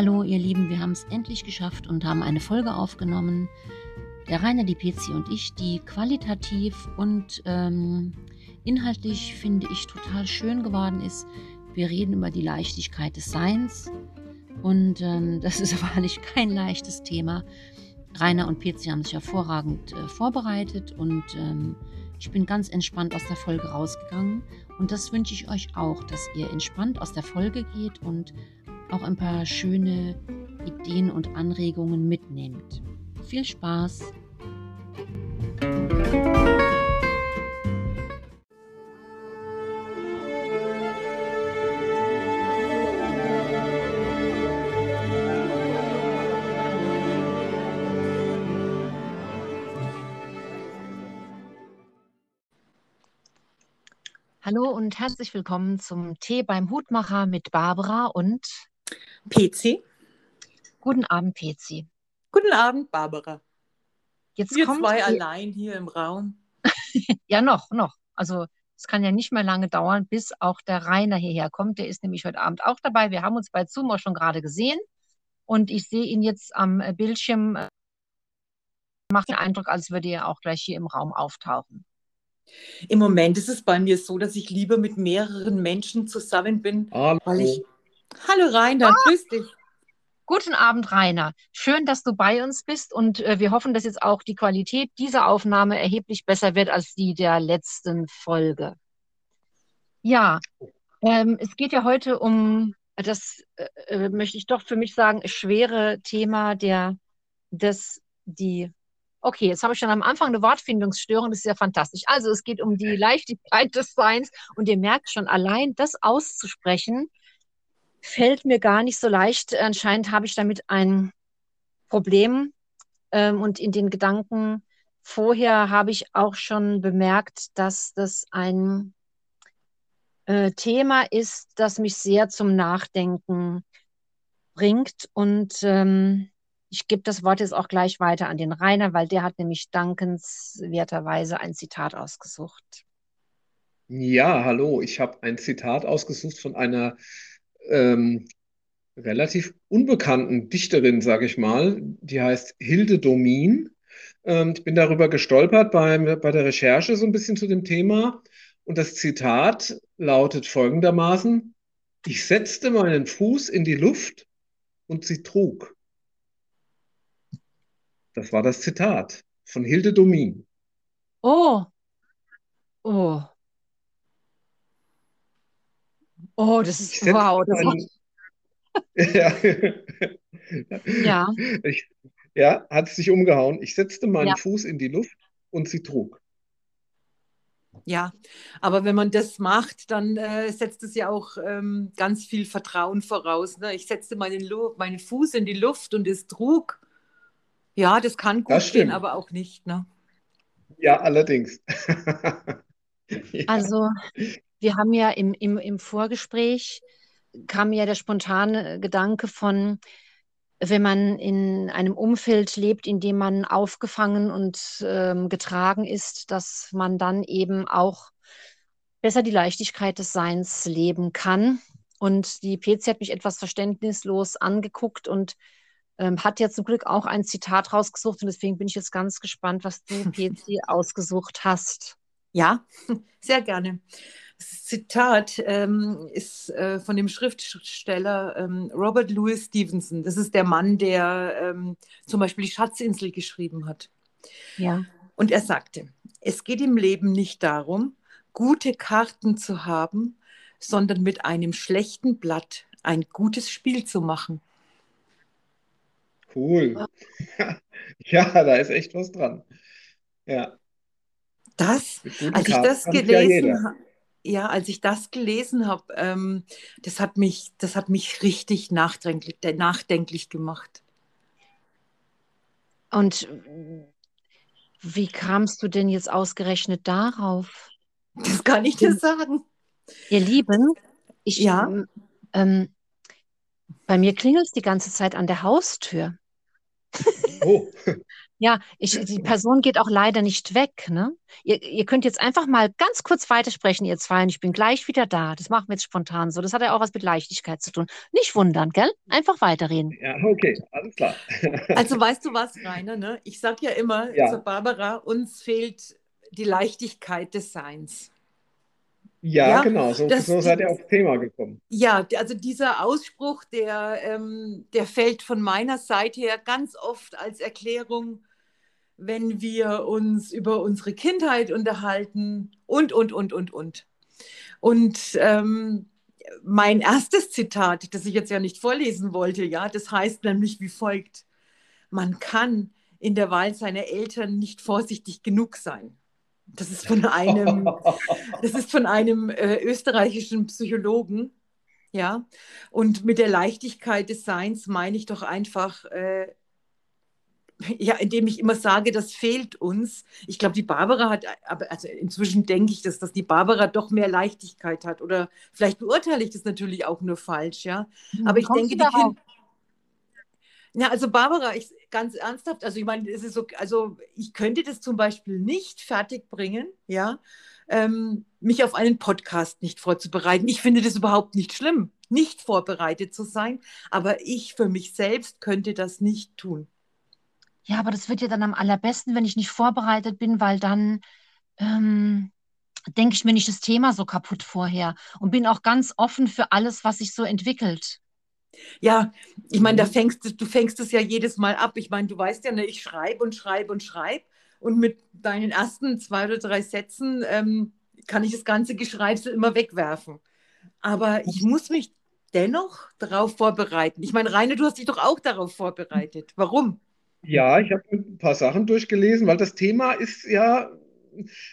Hallo ihr Lieben, wir haben es endlich geschafft und haben eine Folge aufgenommen. Der Rainer, die PC und ich, die qualitativ und ähm, inhaltlich, finde ich, total schön geworden ist. Wir reden über die Leichtigkeit des Seins und ähm, das ist wahrlich kein leichtes Thema. Rainer und PC haben sich hervorragend äh, vorbereitet und ähm, ich bin ganz entspannt aus der Folge rausgegangen und das wünsche ich euch auch, dass ihr entspannt aus der Folge geht und auch ein paar schöne Ideen und Anregungen mitnehmt. Viel Spaß! Hallo und herzlich willkommen zum Tee beim Hutmacher mit Barbara und PC. Guten Abend, PC. Guten Abend, Barbara. Jetzt Wir kommt zwei die- allein hier im Raum. Ja, noch, noch. Also es kann ja nicht mehr lange dauern, bis auch der Rainer hierher kommt. Der ist nämlich heute Abend auch dabei. Wir haben uns bei Zoom auch schon gerade gesehen und ich sehe ihn jetzt am äh, Bildschirm. äh, Macht den Eindruck, als würde er auch gleich hier im Raum auftauchen. Im Moment ist es bei mir so, dass ich lieber mit mehreren Menschen zusammen bin, Hallo. weil ich. Hallo Rainer, grüß dich. Guten Abend, Rainer. Schön, dass du bei uns bist und äh, wir hoffen, dass jetzt auch die Qualität dieser Aufnahme erheblich besser wird als die der letzten Folge. Ja, ähm, es geht ja heute um das, äh, äh, möchte ich doch für mich sagen, schwere Thema der, des, die, okay, jetzt habe ich schon am Anfang eine Wortfindungsstörung, das ist ja fantastisch. Also es geht um die Leichtigkeit des Seins und ihr merkt schon, allein das auszusprechen, fällt mir gar nicht so leicht. Anscheinend habe ich damit ein Problem. Ähm, und in den Gedanken vorher habe ich auch schon bemerkt, dass das ein äh, Thema ist, das mich sehr zum Nachdenken bringt. Und ähm, ich gebe das Wort jetzt auch gleich weiter an den Rainer, weil der hat nämlich dankenswerterweise ein Zitat ausgesucht. Ja, hallo. Ich habe ein Zitat ausgesucht von einer ähm, relativ unbekannten Dichterin, sage ich mal. Die heißt Hilde Domin. Ähm, ich bin darüber gestolpert beim, bei der Recherche so ein bisschen zu dem Thema. Und das Zitat lautet folgendermaßen: Ich setzte meinen Fuß in die Luft und sie trug. Das war das Zitat von Hilde Domin. Oh, oh. Oh, das ist, wow, das ja, ja, ich, ja, hat es sich umgehauen. Ich setzte meinen ja. Fuß in die Luft und sie trug. Ja, aber wenn man das macht, dann äh, setzt es ja auch ähm, ganz viel Vertrauen voraus. Ne? Ich setzte meinen, Lu meinen Fuß in die Luft und es trug. Ja, das kann gut Das gehen, aber auch nicht. Ne? Ja, allerdings. Ja, Also wir haben ja im, im, im Vorgespräch kam ja der spontane Gedanke von, wenn man in einem Umfeld lebt, in dem man aufgefangen und ähm, getragen ist, dass man dann eben auch besser die Leichtigkeit des Seins leben kann. Und die PC hat mich etwas verständnislos angeguckt und ähm, hat ja zum Glück auch ein Zitat rausgesucht. Und deswegen bin ich jetzt ganz gespannt, was du, PC, ausgesucht hast. Ja, sehr gerne. Das Zitat ähm, ist äh, von dem Schriftsteller ähm, Robert Louis Stevenson. Das ist der Mann, der ähm, zum Beispiel die Schatzinsel geschrieben hat. Ja. Und er sagte, es geht im Leben nicht darum, gute Karten zu haben, sondern mit einem schlechten Blatt ein gutes Spiel zu machen. cool. Ja, da ist echt was dran. Ja, Das, als ich das gelesen habe, ja, als ich das gelesen habe, ähm, das hat mich, das hat mich richtig nachdenklich, nachdenklich gemacht. Und wie kamst du denn jetzt ausgerechnet darauf? Das kann ich dir sagen. Ihr Lieben, ich, Ja. ähm, bei mir klingelt es die ganze Zeit an der Haustür. Oh, Ja, ich, die Person geht auch leider nicht weg. Ne? Ihr, ihr könnt jetzt einfach mal ganz kurz weitersprechen, ihr zwei, und ich bin gleich wieder da. Das machen wir jetzt spontan so. Das hat ja auch was mit Leichtigkeit zu tun. Nicht wundern, gell? Einfach weiterreden. Ja, okay, alles klar. Also weißt du was, Rainer? Ne? Ich sage ja immer Ja. zur Barbara, uns fehlt die Leichtigkeit des Seins. Ja, Ja, genau, so, das- so seid ihr aufs Thema gekommen. Ja, also dieser Ausspruch, der, ähm, der fällt von meiner Seite her ganz oft als Erklärung, wenn wir uns über unsere Kindheit unterhalten und, und, und, und, und. Und ähm, mein erstes Zitat, das ich jetzt ja nicht vorlesen wollte, ja, das heißt nämlich wie folgt: Man kann in der Wahl seiner Eltern nicht vorsichtig genug sein. Das ist von einem das ist von einem äh, österreichischen Psychologen. Ja, und mit der Leichtigkeit des Seins meine ich doch einfach, äh, ja, indem ich immer sage, das fehlt uns. Ich glaube, die Barbara hat, aber also inzwischen denke ich, dass, dass die Barbara doch mehr Leichtigkeit hat. Oder vielleicht beurteile ich das natürlich auch nur falsch, ja. Aber Wie ich kommst denke, die? Kinder. Ja, also Barbara, ich ganz ernsthaft, also ich meine, es ist so, also ich könnte das zum Beispiel nicht fertigbringen, ja, ähm, mich auf einen Podcast nicht vorzubereiten. Ich finde das überhaupt nicht schlimm, nicht vorbereitet zu sein, aber ich für mich selbst könnte das nicht tun. Ja, aber das wird ja dann am allerbesten, wenn ich nicht vorbereitet bin, weil dann ähm, denke ich mir nicht das Thema so kaputt vorher und bin auch ganz offen für alles, was sich so entwickelt. Ja, ich meine, da Mhm. fängst du, du fängst es ja jedes Mal ab. Ich meine, du weißt ja, ne, ich schreibe und schreibe und schreibe und mit deinen ersten zwei oder drei Sätzen ähm, kann ich das ganze Geschreibsel immer wegwerfen. Aber ich muss mich dennoch darauf vorbereiten. Ich meine, Rainer, du hast dich doch auch darauf vorbereitet. Warum? Ja, ich habe ein paar Sachen durchgelesen, weil das Thema ist ja,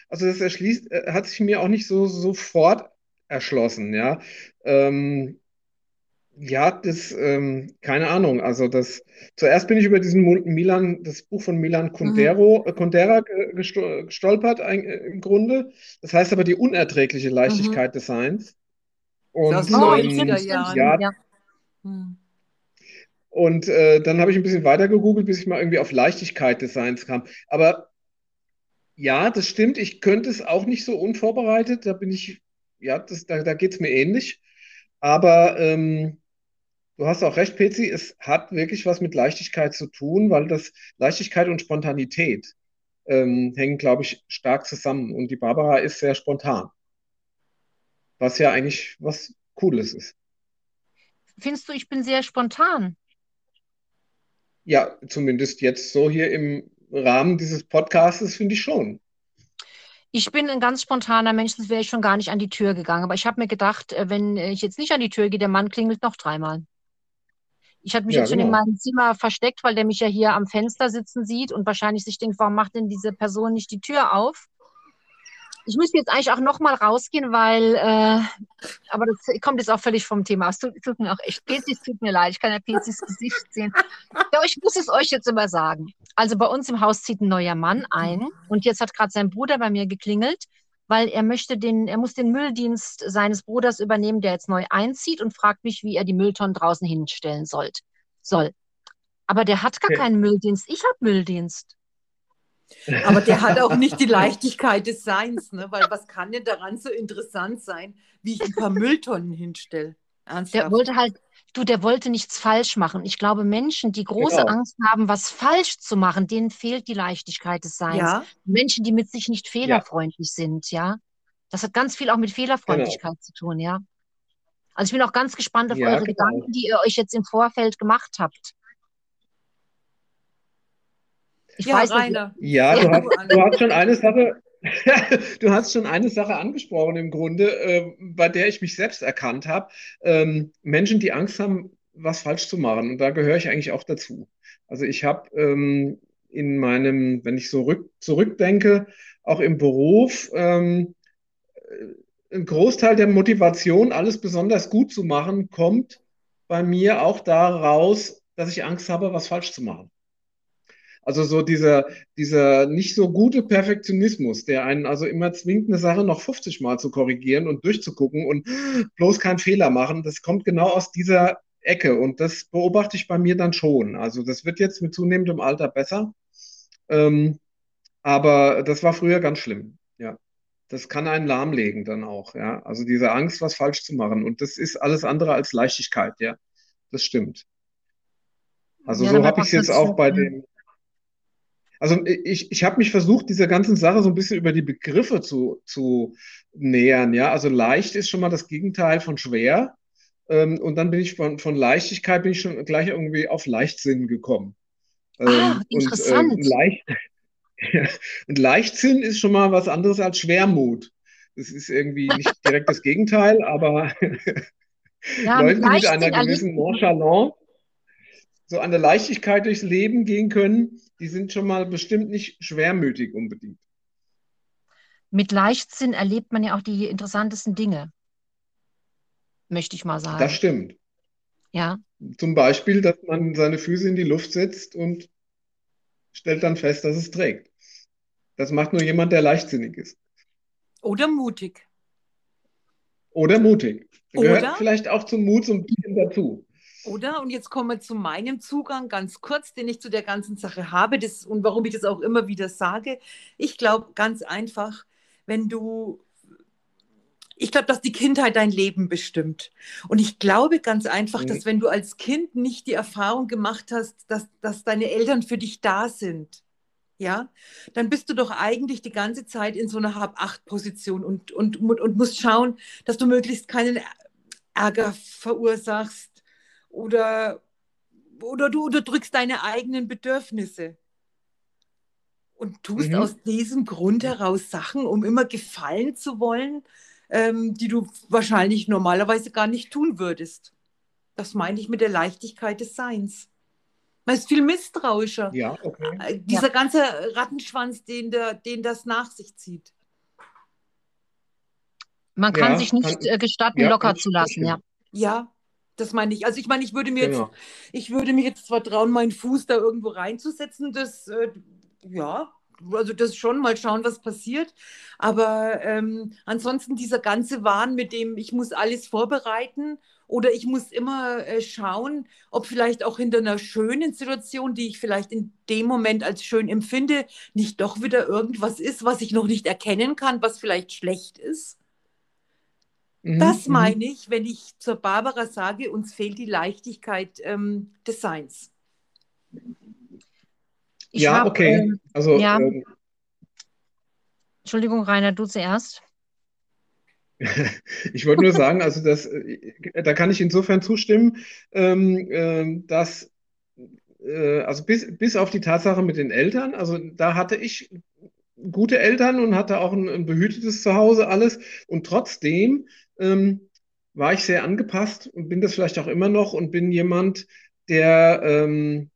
also das erschließt, äh, hat sich mir auch nicht so sofort erschlossen, ja. Ähm, ja, das, ähm, keine Ahnung, also das, zuerst bin ich über diesen Milan, das Buch von Milan Kundero, äh, Kundera gesto- gestolpert, äh, im Grunde. Das heißt aber die unerträgliche Leichtigkeit des Seins. Und, den Oh, ähm, stimmt, 90er stimmt, Jahren. stimmt, ja, ja. Hm. Und äh, dann habe ich ein bisschen weiter gegoogelt, bis ich mal irgendwie auf Leichtigkeit des Seins kam. Aber ja, das stimmt. Ich könnte es auch nicht so unvorbereitet. Da bin ich, ja, das, da, da geht es mir ähnlich. Aber ähm, du hast auch recht, Pezi, es hat wirklich was mit Leichtigkeit zu tun, weil das Leichtigkeit und Spontanität ähm, hängen, glaube ich, stark zusammen. Und die Barbara ist sehr spontan, was ja eigentlich was Cooles ist. Findest du, ich bin sehr spontan? Ja, zumindest jetzt so hier im Rahmen dieses Podcastes finde ich schon. Ich bin ein ganz spontaner Mensch, sonst wäre ich schon gar nicht an die Tür gegangen. Aber ich habe mir gedacht, äh, wenn ich jetzt nicht an die Tür gehe, der Mann klingelt noch dreimal. Ich hatte mich Ja, jetzt schon in genau. meinem Zimmer versteckt, weil der mich ja hier am Fenster sitzen sieht und wahrscheinlich sich denkt, warum macht denn diese Person nicht die Tür auf? Ich müsste jetzt eigentlich auch noch mal rausgehen, weil, äh, aber das kommt jetzt auch völlig vom Thema. Es tut, tut mir auch echt, Pezi, es tut mir leid, ich kann ja Pezis Gesicht sehen. Ja, ich muss es euch jetzt immer sagen. Also bei uns im Haus zieht ein neuer Mann ein und jetzt hat gerade sein Bruder bei mir geklingelt, weil er möchte den, er muss den Mülldienst seines Bruders übernehmen, der jetzt neu einzieht und fragt mich, wie er die Mülltonnen draußen hinstellen sollt, soll. Aber der hat gar Okay. keinen Mülldienst. Ich habe Mülldienst. Aber der hat auch nicht die Leichtigkeit des Seins, ne? Weil was kann denn daran so interessant sein, wie ich ein paar Mülltonnen hinstelle? Der Ernsthaft? wollte halt, du, der wollte nichts falsch machen. Ich glaube, Menschen, die große Genau. Angst haben, was falsch zu machen, denen fehlt die Leichtigkeit des Seins. Ja, Menschen, die mit sich nicht fehlerfreundlich sind, ja. Das hat ganz viel auch mit Fehlerfreundlichkeit zu tun, ja. Also ich bin auch ganz gespannt auf Ja, eure genau. Gedanken, die ihr euch jetzt im Vorfeld gemacht habt. Ich ja, weiß nicht. Ja, du hast, du hast schon eine Sache, du hast schon eine Sache angesprochen im Grunde, äh, bei der ich mich selbst erkannt habe. Ähm, Menschen, die Angst haben, was falsch zu machen. Und da gehöre ich eigentlich auch dazu. Also ich habe ähm, in meinem, wenn ich so rück, zurückdenke, auch im Beruf, ähm, äh, ein Großteil der Motivation, alles besonders gut zu machen, kommt bei mir auch daraus, dass ich Angst habe, was falsch zu machen. Also so dieser, dieser nicht so gute Perfektionismus, der einen also immer zwingt, eine Sache noch 50 Mal zu korrigieren und durchzugucken und bloß keinen Fehler machen, das kommt genau aus dieser Ecke und das beobachte ich bei mir dann schon. Also das wird jetzt mit zunehmendem Alter besser. Ähm, aber das war früher ganz schlimm. Ja. Das kann einen lahmlegen dann auch. Ja. Also diese Angst, was falsch zu machen. Und das ist alles andere als Leichtigkeit. Ja. Das stimmt. Also Ja, so habe ich es jetzt man auch bei ja. Also ich, ich habe mich versucht, dieser ganzen Sache so ein bisschen über die Begriffe zu, zu nähern. Ja. Also leicht ist schon mal das Gegenteil von schwer. Ähm, und dann bin ich von, von Leichtigkeit bin ich schon gleich irgendwie auf Leichtsinn gekommen. Ah, Ähm, und ähm, interessant. leicht, und Leichtsinn ist schon mal was anderes als Schwermut. Das ist irgendwie nicht direkt das Gegenteil, aber Ja, mit Leute, die mit einer gewissen Nonchalance, so eine Leichtigkeit durchs Leben gehen können, die sind schon mal bestimmt nicht schwermütig unbedingt. mit Leichtsinn erlebt man ja auch die interessantesten Dinge, möchte ich mal Das sagen. stimmt. Ja. Zum Beispiel, dass man seine Füße in die Luft setzt und stellt dann fest, dass es trägt. Das macht nur jemand, der leichtsinnig ist. Oder mutig. Oder mutig. Gehört Oder? vielleicht auch zum Mut so ein bisschen dazu. Oder? Und jetzt kommen wir zu meinem Zugang, ganz kurz, den ich zu der ganzen Sache habe das, und warum ich das auch immer wieder sage. Ich glaube ganz einfach, wenn du, ich glaube, dass die Kindheit dein Leben bestimmt. Und ich glaube ganz einfach, Mhm. dass wenn du als Kind nicht die Erfahrung gemacht hast, dass, dass deine Eltern für dich da sind, ja, dann bist du doch eigentlich die ganze Zeit in so einer Hab-Acht-Position und, und, und musst schauen, dass du möglichst keinen Ärger verursachst oder, oder du unterdrückst deine eigenen Bedürfnisse und tust Mhm. aus diesem Grund heraus Sachen, um immer gefallen zu wollen, ähm, die du wahrscheinlich normalerweise gar nicht tun würdest. Das meine ich mit der Leichtigkeit des Seins. Man ist viel misstrauischer. Ja, okay. Äh, Dieser ganze Rattenschwanz, den, der, den das nach sich zieht. Man kann Ja, sich nicht kann- äh, gestatten, ja, locker zu lassen, ja. Ja, das meine ich. Also ich meine, ich würde mir Genau. jetzt, ich würde mir jetzt zwar trauen, meinen Fuß da irgendwo reinzusetzen, das, äh, ja, also das schon, mal schauen, was passiert. Aber ähm, ansonsten dieser ganze Wahn mit dem, ich muss alles vorbereiten oder ich muss immer äh, schauen, ob vielleicht auch hinter einer schönen Situation, die ich vielleicht in dem Moment als schön empfinde, nicht doch wieder irgendwas ist, was ich noch nicht erkennen kann, was vielleicht schlecht ist. Mhm, Das mhm. meine ich, wenn ich zur Barbara sage, uns fehlt die Leichtigkeit ähm, des Seins. Ich Ja, hab, okay. ähm, Also ja. ähm, Entschuldigung, Rainer, du zuerst. ich wollte nur sagen, also das, äh, da kann ich insofern zustimmen, ähm, ähm, dass äh, also bis, bis auf die Tatsache mit den Eltern, also da hatte ich gute Eltern und hatte auch ein, ein behütetes Zuhause, alles. Und trotzdem ähm, war ich sehr angepasst und bin das vielleicht auch immer noch und bin jemand, der ähm,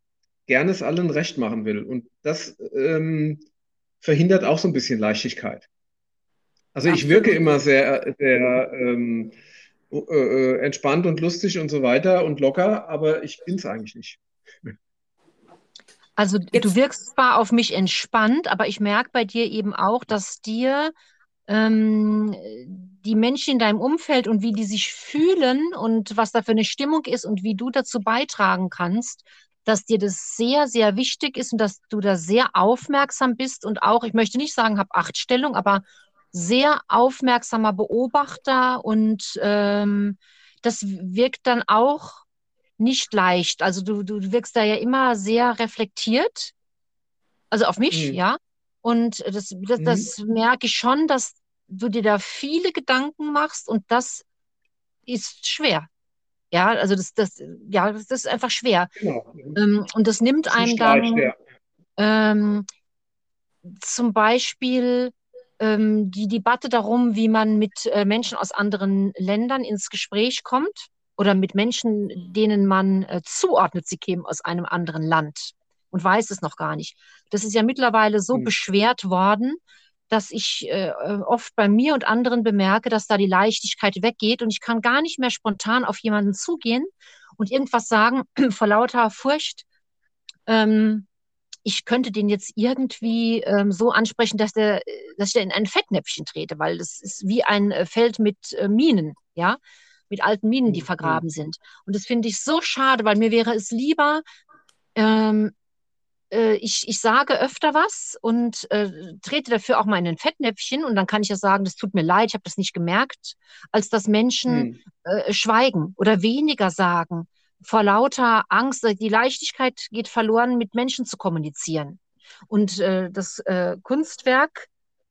gerne es allen recht machen will. Und das ähm, verhindert auch so ein bisschen Leichtigkeit. Also ich wirke immer sehr, sehr ähm, äh, äh, entspannt und lustig und so weiter und locker, aber ich bin es eigentlich nicht. Also du Jetzt- wirkst zwar auf mich entspannt, aber ich merke bei dir eben auch, dass dir ähm, die Menschen in deinem Umfeld und wie die sich fühlen und was da für eine Stimmung ist und wie du dazu beitragen kannst, dass dir das sehr, sehr wichtig ist und dass du da sehr aufmerksam bist und auch, ich möchte nicht sagen, hab Achtstellung, aber sehr aufmerksamer Beobachter und ähm, das wirkt dann auch nicht leicht. Also du, du wirkst da ja immer sehr reflektiert, also auf mich, Mhm. ja. Und das, das, Mhm. das merke ich schon, dass du dir da viele Gedanken machst und das ist schwer. Ja, also das, das, ja, das ist einfach schwer. Genau. Ähm, und das nimmt Das einem dann ähm, zum Beispiel ähm, die Debatte darum, wie man mit äh, Menschen aus anderen Ländern ins Gespräch kommt oder mit Menschen, denen man äh, zuordnet, sie kämen aus einem anderen Land und weiß es noch gar nicht. Das ist ja mittlerweile so Hm. beschwert worden, dass ich äh, äh, oft bei mir und anderen bemerke, dass da die Leichtigkeit weggeht und ich kann gar nicht mehr spontan auf jemanden zugehen und irgendwas sagen vor lauter Furcht. Ähm, ich könnte den jetzt irgendwie ähm, so ansprechen, dass der, dass ich da in ein Fettnäpfchen trete, weil das ist wie ein äh, Feld mit äh, Minen, ja, mit alten Minen, die Mhm. vergraben sind. Und das finde ich so schade, weil mir wäre es lieber, ähm, äh, ich, ich sage öfter was und äh, trete dafür auch mal in ein Fettnäpfchen und dann kann ich ja sagen, das tut mir leid, ich habe das nicht gemerkt, als dass Menschen Hm. äh, schweigen oder weniger sagen vor lauter Angst. Die Leichtigkeit geht verloren, mit Menschen zu kommunizieren. Und äh, das äh, Kunstwerk,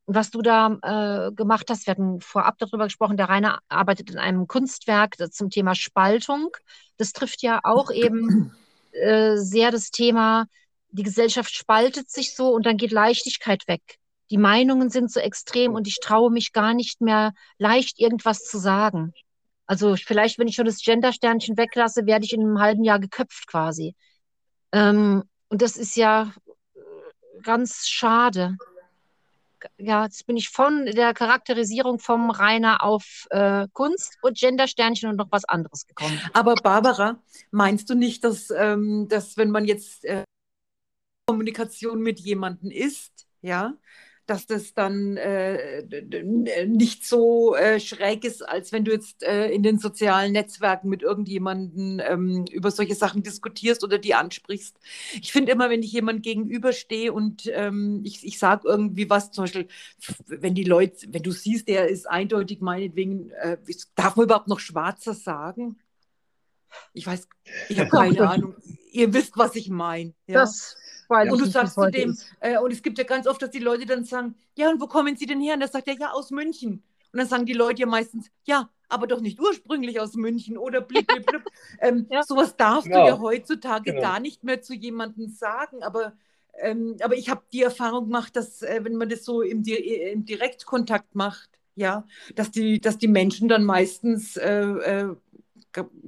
was du da äh, gemacht hast, wir hatten vorab darüber gesprochen, der Rainer arbeitet in einem Kunstwerk zum Thema Spaltung. Das trifft ja auch eben äh, sehr das Thema, die Gesellschaft spaltet sich so und dann geht Leichtigkeit weg. Die Meinungen sind so extrem und ich traue mich gar nicht mehr leicht irgendwas zu sagen. Also vielleicht, wenn ich schon das Gender-Sternchen weglasse, werde ich in einem halben Jahr geköpft quasi. Ähm, und das ist ja äh, ganz schade. Ja, jetzt bin ich von der Charakterisierung vom Rainer auf äh, Kunst und Gender-Sternchen und noch was anderes gekommen. Aber Barbara, meinst du nicht, dass, ähm, dass wenn man jetzt äh, Kommunikation mit jemandem ist, ja, dass das dann äh, nicht so äh, schräg ist, als wenn du jetzt äh, in den sozialen Netzwerken mit irgendjemandem ähm, über solche Sachen diskutierst oder die ansprichst. Ich finde immer, wenn ich jemand gegenüberstehe und ähm, ich, ich sage irgendwie was, zum Beispiel, wenn die Leute, wenn du siehst, der ist eindeutig meinetwegen, äh, darf man überhaupt noch Schwarzer sagen? Ich weiß, ich habe keine Ahnung. Ihr wisst, was ich meine. Ja? Das ich Und du sagst zu dem, äh, und es gibt ja ganz oft, dass die Leute dann sagen, ja, und wo kommen Sie denn her? Und dann sagt er, ja, aus München. Und dann sagen die Leute ja meistens, ja, aber doch nicht ursprünglich aus München oder blip, blip, blip. ähm, Ja. Sowas darfst Genau. du ja heutzutage Genau. gar nicht mehr zu jemandem sagen. Aber, ähm, aber ich habe die Erfahrung gemacht, dass äh, wenn man das so im, Di im Direktkontakt macht, ja, dass die, dass die Menschen dann meistens äh, äh,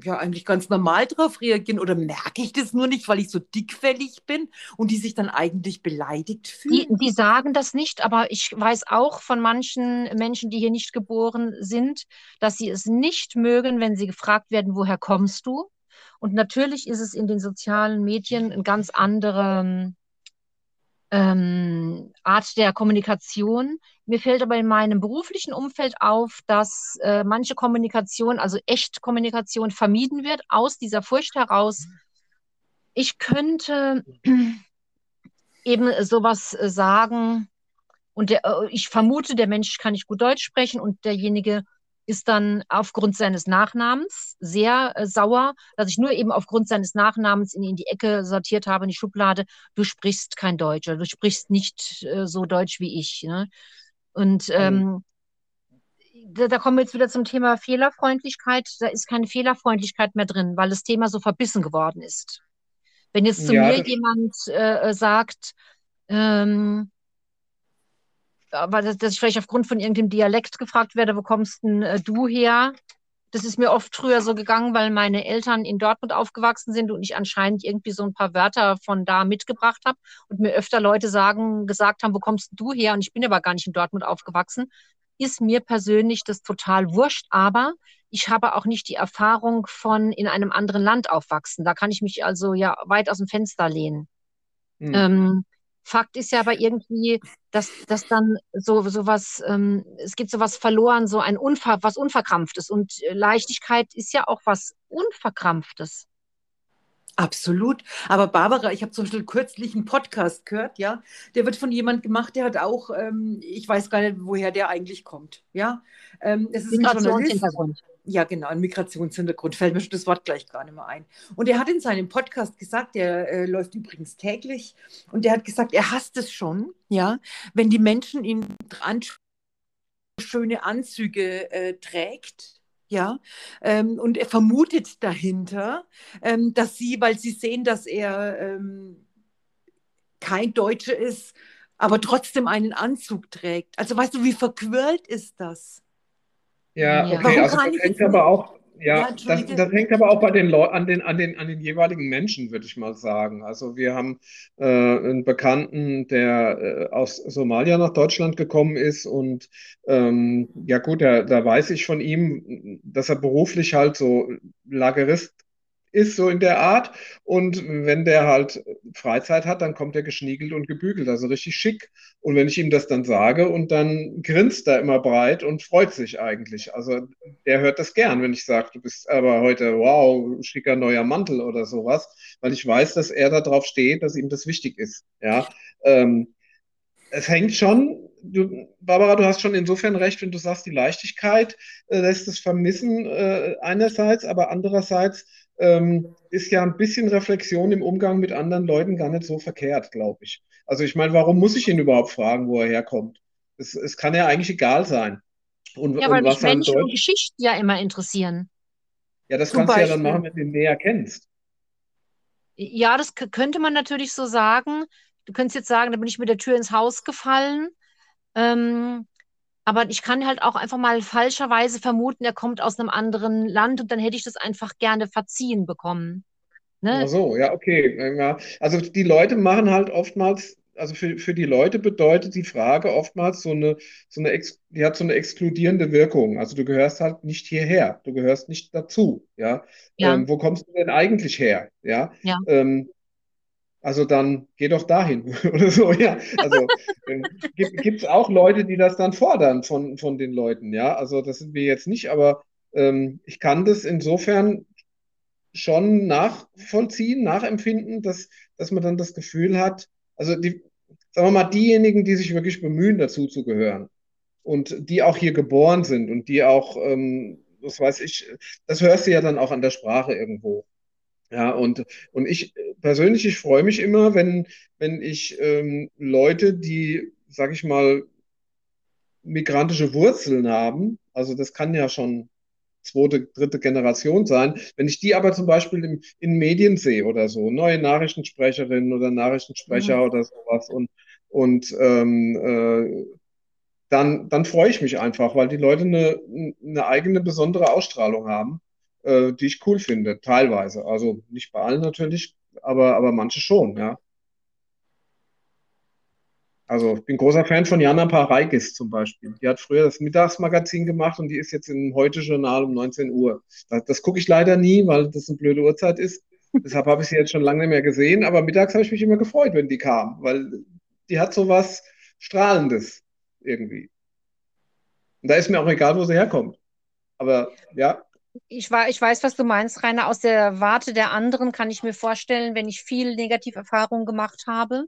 ja eigentlich ganz normal drauf reagieren oder merke ich das nur nicht, weil ich so dickfällig bin und die sich dann eigentlich beleidigt Die, fühlen? die sagen das nicht, aber ich weiß auch von manchen Menschen, die hier nicht geboren sind, dass sie es nicht mögen, wenn sie gefragt werden, woher kommst du? Und natürlich ist es in den sozialen Medien eine ganz andere ähm, Art der Kommunikation. Mir fällt aber in meinem beruflichen Umfeld auf, dass äh, manche Kommunikation, also Echtkommunikation, vermieden wird aus dieser Furcht heraus. Ich könnte eben sowas äh, sagen und der, äh, ich vermute, der Mensch kann nicht gut Deutsch sprechen und derjenige ist dann aufgrund seines Nachnamens sehr äh, sauer, dass ich nur eben aufgrund seines Nachnamens ihn in die Ecke sortiert habe, in die Schublade. Du sprichst kein Deutsch oder du sprichst nicht äh, so Deutsch wie ich. Ne? Und ähm, da, da kommen wir jetzt wieder zum Thema Fehlerfreundlichkeit. Da ist keine Fehlerfreundlichkeit mehr drin, weil das Thema so verbissen geworden ist. Wenn jetzt zu Ja, mir jemand äh, sagt, ähm, aber dass, dass ich vielleicht aufgrund von irgendeinem Dialekt gefragt werde, wo kommst denn äh, du her? Das ist mir oft früher so gegangen, weil meine Eltern in Dortmund aufgewachsen sind und ich anscheinend irgendwie so ein paar Wörter von da mitgebracht habe und mir öfter Leute sagen, gesagt haben, wo kommst du her? Und ich bin aber gar nicht in Dortmund aufgewachsen. Ist mir persönlich das total wurscht, aber ich habe auch nicht die Erfahrung von in einem anderen Land aufwachsen. Da kann ich mich also ja weit aus dem Fenster lehnen. Hm. Ähm, Fakt ist ja aber irgendwie, dass, dass dann so, so was, ähm, es gibt so was verloren, so ein Unver, was Unverkrampftes. Und äh, Leichtigkeit ist ja auch was Unverkrampftes. Absolut. Aber Barbara, ich habe zum Beispiel kürzlich einen Podcast gehört, ja. Der wird von jemand gemacht, der hat auch, ähm, ich weiß gar nicht, woher der eigentlich kommt, ja. Ähm, es ist ein Journalist. Ja, genau, ein Migrationshintergrund, fällt mir schon das Wort gleich gar nicht mehr ein. Und er hat in seinem Podcast gesagt, der äh, läuft übrigens täglich, und der hat gesagt, er hasst es schon, ja, wenn die Menschen ihn ansprechen, schöne Anzüge äh, trägt, ja, ähm, und er vermutet dahinter, ähm, dass sie, weil sie sehen, dass er ähm, kein Deutscher ist, aber trotzdem einen Anzug trägt. Also weißt du, wie verquirlt ist das? Ja, okay, Warum also das hängt aber auch, Ja, ja, das, das hängt aber auch bei den an den, an den, an den jeweiligen Menschen, würde ich mal sagen. Also wir haben äh, einen Bekannten, der äh, aus Somalia nach Deutschland gekommen ist und ähm, ja gut, da, da weiß ich von ihm, dass er beruflich halt so Lagerist ist, so in der Art. Und wenn der halt Freizeit hat, dann kommt er geschniegelt und gebügelt, also richtig schick. Und wenn ich ihm das dann sage und dann grinst er immer breit und freut sich eigentlich. Also der hört das gern, wenn ich sage, du bist aber heute, wow, schicker neuer Mantel oder sowas, weil ich weiß, dass er darauf steht, dass ihm das wichtig ist. Ja. Ähm, es hängt schon, du, Barbara, du hast schon insofern recht, wenn du sagst, die Leichtigkeit äh, lässt es vermissen äh, einerseits, aber andererseits ähm, ist ja ein bisschen Reflexion im Umgang mit anderen Leuten gar nicht so verkehrt, glaube ich. Also ich meine, warum muss ich ihn überhaupt fragen, wo er herkommt? Es, es kann ja eigentlich egal sein. Und, ja, weil und mich Menschen und Geschichten ja immer interessieren. Ja, das Zum kannst Beispiel. du ja dann machen, wenn du ihn näher kennst. Ja, das könnte man natürlich so sagen. Du könntest jetzt sagen, da bin ich mit der Tür ins Haus gefallen. Ähm, aber ich kann halt auch einfach mal falscherweise vermuten, er kommt aus einem anderen Land und dann hätte ich das einfach gerne verziehen bekommen. Ne? Ach so, ja, okay. Ja. Also die Leute machen halt oftmals, also für, für die Leute bedeutet die Frage oftmals so eine, so eine, Ex, die hat so eine exkludierende Wirkung. Also du gehörst halt nicht hierher, du gehörst nicht dazu, ja. ja. Ähm, wo kommst du denn eigentlich her, ja? ja. Ähm, also dann geh doch dahin oder so, ja. Also äh, gibt es auch Leute, die das dann fordern von, von den Leuten, ja. Also das sind wir jetzt nicht, aber ähm, ich kann das insofern schon nachvollziehen, nachempfinden, dass, dass man dann das Gefühl hat, also die, sagen wir mal, diejenigen, die sich wirklich bemühen, dazu zu gehören und die auch hier geboren sind und die auch, ähm, das weiß ich, das hörst du ja dann auch an der Sprache irgendwo. Ja, und, und ich persönlich, ich freue mich immer, wenn, wenn ich ähm, Leute, die, sag ich mal, migrantische Wurzeln haben, also das kann ja schon zweite, dritte Generation sein, wenn ich die aber zum Beispiel in, in Medien sehe oder so, neue Nachrichtensprecherinnen oder Nachrichtensprecher mhm. oder sowas und, und ähm, äh, dann, dann freue ich mich einfach, weil die Leute eine, eine eigene besondere Ausstrahlung haben äh, die ich cool finde, teilweise. Also nicht bei allen natürlich, aber, aber manche schon, ja. Also ich bin großer Fan von Jana Pareikis zum Beispiel. Die hat früher das Mittagsmagazin gemacht und die ist jetzt im Heute-Journal um 19 Uhr. Das, das gucke ich leider nie, weil das eine blöde Uhrzeit ist. Deshalb habe ich sie jetzt schon lange nicht mehr gesehen, aber mittags habe ich mich immer gefreut, wenn die kam, weil die hat so was Strahlendes irgendwie. Und da ist mir auch egal, wo sie herkommt. Aber ja, ich, ich weiß, was du meinst, Rainer. Aus der Warte der anderen kann ich mir vorstellen, wenn ich viel Negativerfahrung gemacht habe,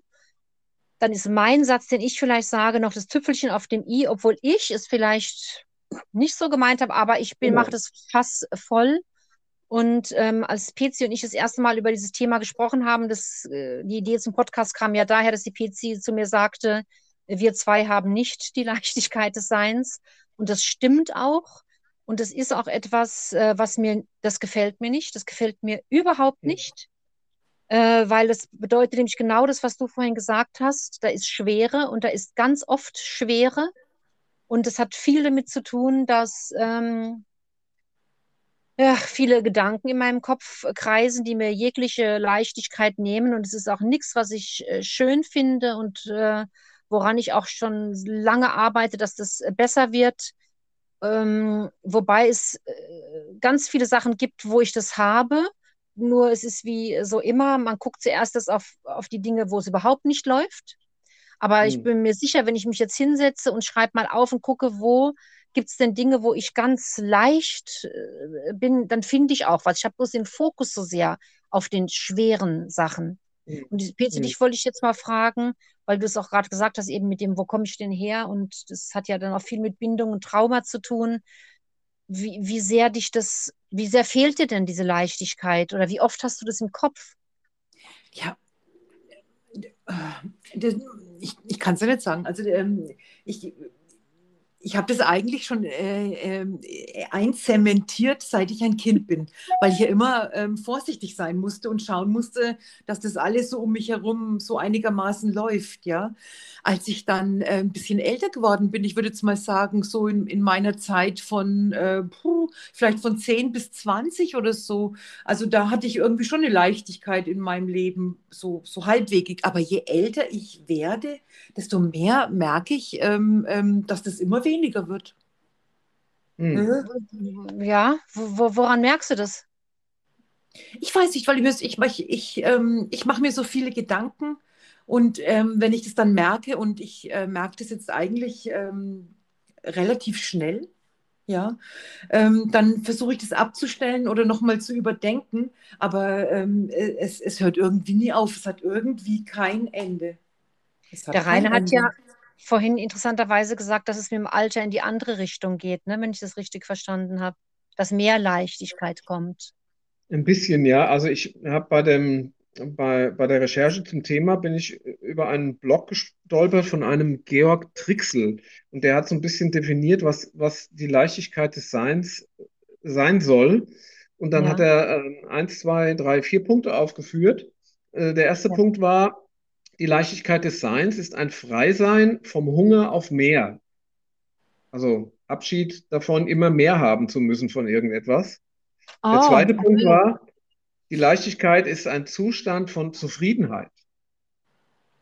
dann ist mein Satz, den ich vielleicht sage, noch das Tüpfelchen auf dem i, obwohl ich es vielleicht nicht so gemeint habe, aber ich bin, oh. mache das Fass voll. Und ähm, als PC und ich das erste Mal über dieses Thema gesprochen haben, das, äh, die Idee zum Podcast kam ja daher, dass die PC zu mir sagte, wir zwei haben nicht die Leichtigkeit des Seins. Und das stimmt auch. Und das ist auch etwas, äh, was mir, das gefällt mir nicht. Das gefällt mir überhaupt nicht, äh, weil das bedeutet nämlich genau das, was du vorhin gesagt hast. Da ist Schwere und da ist ganz oft Schwere. Und das hat viel damit zu tun, dass ähm, ja, viele Gedanken in meinem Kopf kreisen, die mir jegliche Leichtigkeit nehmen. Und es ist auch nichts, was ich äh, schön finde und äh, woran ich auch schon lange arbeite, dass das besser wird. Ähm, wobei es äh, ganz viele Sachen gibt, wo ich das habe. Nur es ist wie so immer, man guckt zuerst das auf, auf die Dinge, wo es überhaupt nicht läuft. Aber hm. ich bin mir sicher, wenn ich mich jetzt hinsetze und schreibe mal auf und gucke, wo gibt es denn Dinge, wo ich ganz leicht äh, bin, dann finde ich auch was. Ich habe bloß den Fokus so sehr auf den schweren Sachen. Hm. Und Peter, hm. dich wollte ich jetzt mal fragen, weil du es auch gerade gesagt hast, eben mit dem, wo komme ich denn her? Und das hat ja dann auch viel mit Bindung und Trauma zu tun. Wie, wie sehr dich das, wie sehr fehlt dir denn diese Leichtigkeit oder wie oft hast du das im Kopf? Ja, ich, ich kann es ja nicht sagen. Also ähm, ich, ich habe das eigentlich schon äh, äh, einzementiert, seit ich ein Kind bin, weil ich ja immer ähm, vorsichtig sein musste und schauen musste, dass das alles so um mich herum so einigermaßen läuft, ja. Als ich dann äh, ein bisschen älter geworden bin, ich würde jetzt mal sagen, so in, in meiner Zeit von äh, puh, vielleicht von 10 bis 20 oder so, also da hatte ich irgendwie schon eine Leichtigkeit in meinem Leben, so, so halbwegig. Aber je älter ich werde, desto mehr merke ich, ähm, ähm, dass das immer weniger weniger wird. Hm. Ja, wo, woran merkst du das? Ich weiß nicht, weil ich, ich, ich, ich, ähm, ich mache mir so viele Gedanken und ähm, wenn ich das dann merke und ich äh, merke das jetzt eigentlich ähm, relativ schnell, ja, ähm, dann versuche ich das abzustellen oder nochmal zu überdenken, aber ähm, es, es hört irgendwie nie auf, es hat irgendwie kein Ende. Der Rainer hat ja vorhin interessanterweise gesagt, dass es mit dem Alter in die andere Richtung geht, ne, wenn ich das richtig verstanden habe, dass mehr Leichtigkeit kommt. Ein bisschen, ja. Also ich habe bei dem, bei, bei der Recherche zum Thema bin ich über einen Blog gestolpert von einem Georg Trixel. Und der hat so ein bisschen definiert, was, was die Leichtigkeit des Seins sein soll. Und dann Ja. hat er äh, eins, zwei, drei, vier Punkte aufgeführt. Äh, der erste Ja. Punkt war, die Leichtigkeit des Seins ist ein Freisein vom Hunger auf mehr. Also Abschied davon, immer mehr haben zu müssen von irgendetwas. Der Oh, zweite Punkt okay. war, die Leichtigkeit ist ein Zustand von Zufriedenheit.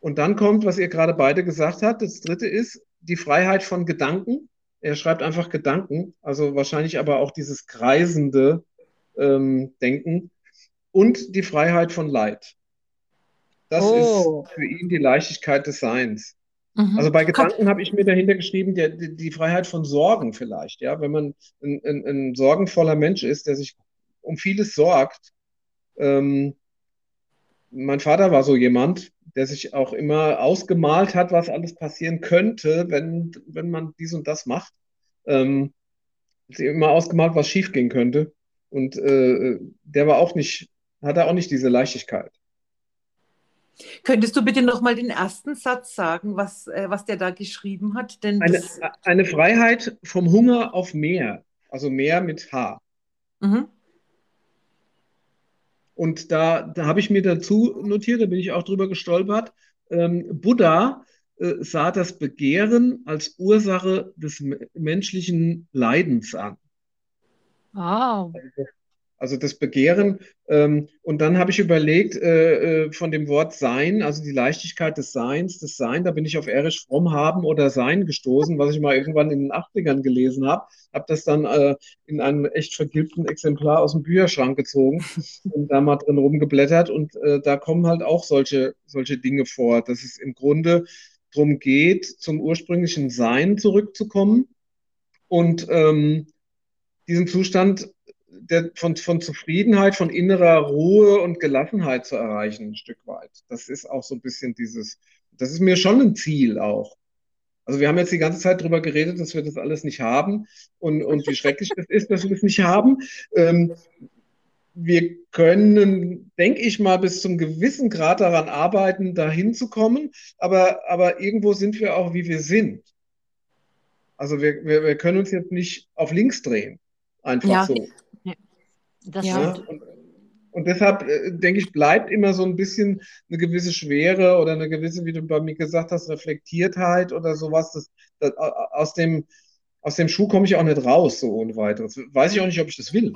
Und dann kommt, was ihr gerade beide gesagt habt. Das dritte ist die Freiheit von Gedanken. Er schreibt einfach Gedanken, also wahrscheinlich aber auch dieses kreisende ähm, Denken und die Freiheit von Leid. Das Oh. ist für ihn die Leichtigkeit des Seins. Mhm. Also bei Gedanken habe ich mir dahinter geschrieben, der, die, die Freiheit von Sorgen vielleicht, ja, wenn man ein, ein, ein sorgenvoller Mensch ist, der sich um vieles sorgt. Ähm, mein Vater war so jemand, der sich auch immer ausgemalt hat, was alles passieren könnte, wenn, wenn man dies und das macht. Ähm, sich immer ausgemalt, was schiefgehen könnte. Und äh, der war auch nicht, hatte auch nicht diese Leichtigkeit. Könntest du bitte nochmal den ersten Satz sagen, was, äh, was der da geschrieben hat? Denn Eine, das, eine Freiheit vom Hunger auf mehr, also mehr mit H. mhm. Und da, da habe ich mir dazu notiert, da bin ich auch drüber gestolpert. Ähm, Buddha äh, sah das Begehren als Ursache des me- menschlichen Leidens an. Wow. Also das Begehren. Ähm, und dann habe ich überlegt, äh, äh, von dem Wort Sein, also die Leichtigkeit des Seins, das Sein, da bin ich auf Erich Fromm haben oder Sein gestoßen, was ich mal irgendwann in den 80ern gelesen habe. Habe das dann äh, in einem echt vergilbten Exemplar aus dem Bücherschrank gezogen und da mal drin rumgeblättert. Und äh, da kommen halt auch solche, solche Dinge vor, dass es im Grunde darum geht, zum ursprünglichen Sein zurückzukommen und ähm, diesen Zustand der, von, von Zufriedenheit, von innerer Ruhe und Gelassenheit zu erreichen, ein Stück weit. Das ist auch so ein bisschen dieses, das ist mir schon ein Ziel auch. Also wir haben jetzt die ganze Zeit darüber geredet, dass wir das alles nicht haben und, und wie schrecklich das ist, dass wir das nicht haben. Ähm, wir können, denke ich mal, bis zum gewissen Grad daran arbeiten, dahin zu kommen, aber, aber irgendwo sind wir auch, wie wir sind. Also wir, wir, wir können uns jetzt nicht auf links drehen, einfach Ja. so. Das Ja. stimmt. Und, und deshalb äh, denke ich, bleibt immer so ein bisschen eine gewisse Schwere oder eine gewisse, wie du bei mir gesagt hast, Reflektiertheit oder sowas. Das, das, aus dem, aus dem Schuh komme ich auch nicht raus, so ohne weiteres. Weiß ich auch nicht, ob ich das will.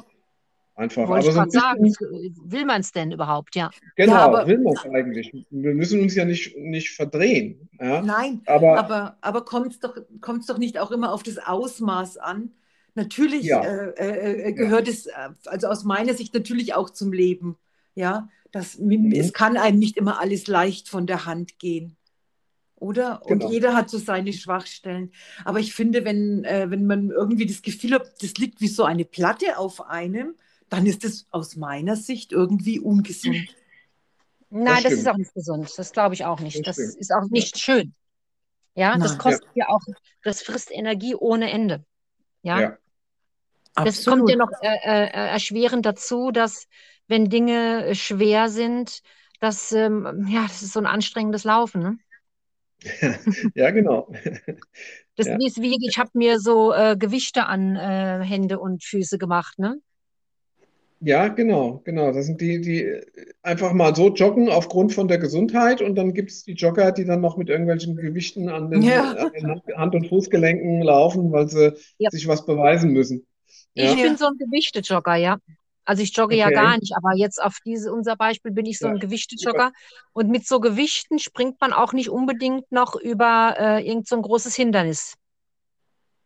Einfach. Wollte Aber ich so sagen, bisschen, will man es denn überhaupt? Ja. genau, Ja, aber- will man es eigentlich. Wir müssen uns ja nicht, nicht verdrehen. Ja? Nein, Aber aber, aber kommt es doch, kommt's doch nicht auch immer auf das Ausmaß an? Natürlich Ja. äh, äh, äh, gehört es, äh, also aus meiner Sicht natürlich auch zum Leben. Ja, das, Mhm. es kann einem nicht immer alles leicht von der Hand gehen. Oder? Und Genau. jeder hat so seine Schwachstellen. Aber ich finde, wenn, äh, wenn man irgendwie das Gefühl hat, das liegt wie so eine Platte auf einem, dann ist es aus meiner Sicht irgendwie ungesund. Nein, das ist stimmt. auch nicht gesund. Das glaube ich auch nicht. Das Das ist auch nicht schön. Ja, das Nein. kostet ja auch, das frisst Energie ohne Ende. Ja, ja, das kommt ja noch äh, äh, erschwerend dazu, dass wenn Dinge äh, schwer sind, dass, ähm, ja, das ist so ein anstrengendes Laufen. Ne? ja, genau. Das Ja. ist wie, ich habe mir so äh, Gewichte an äh, Hände und Füße gemacht, ne? Ja, genau, genau. Das sind die, die einfach mal so joggen aufgrund von der Gesundheit und dann gibt es die Jogger, die dann noch mit irgendwelchen Gewichten an den, Ja. an den Hand, Hand- und Fußgelenken laufen, weil sie Ja. sich was beweisen müssen. Ja, Ich bin so ein Gewichtejogger, ja. Also ich jogge ja Okay. gar nicht, aber jetzt auf diese, unser Beispiel bin ich so Ja. ein Gewichtejogger. Und mit so Gewichten springt man auch nicht unbedingt noch über äh, irgend so ein großes Hindernis.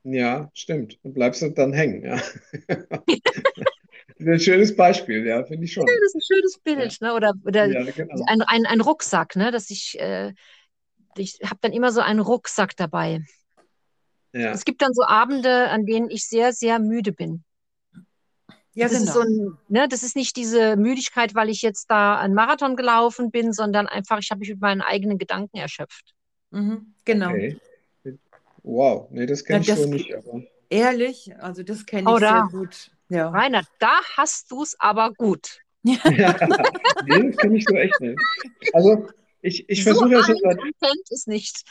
ja, stimmt. Und bleibst du dann hängen, ja. ein schönes Beispiel, ja, finde ich schon. Ja, das ist ein schönes Bild, Ja. ne? Oder, oder Ja, genau. ein, ein, ein Rucksack, ne? Dass ich, äh, ich habe dann immer so einen Rucksack dabei. Ja. Es gibt dann so Abende, an denen ich sehr, sehr müde bin. Ja, das ist genau. so ein, ne, das ist nicht diese Müdigkeit, weil ich jetzt da einen Marathon gelaufen bin, sondern einfach, ich habe mich mit meinen eigenen Gedanken erschöpft. Mhm, genau. Okay. Wow, nee, das kenne Ja, ich so nicht, aber Ehrlich, also das kenne ich sehr da. gut. Ja. Rainer, da hast du es aber gut. ja, nee, das kenne ich so echt nicht. Also ich, ich so versuche ja schon es nicht.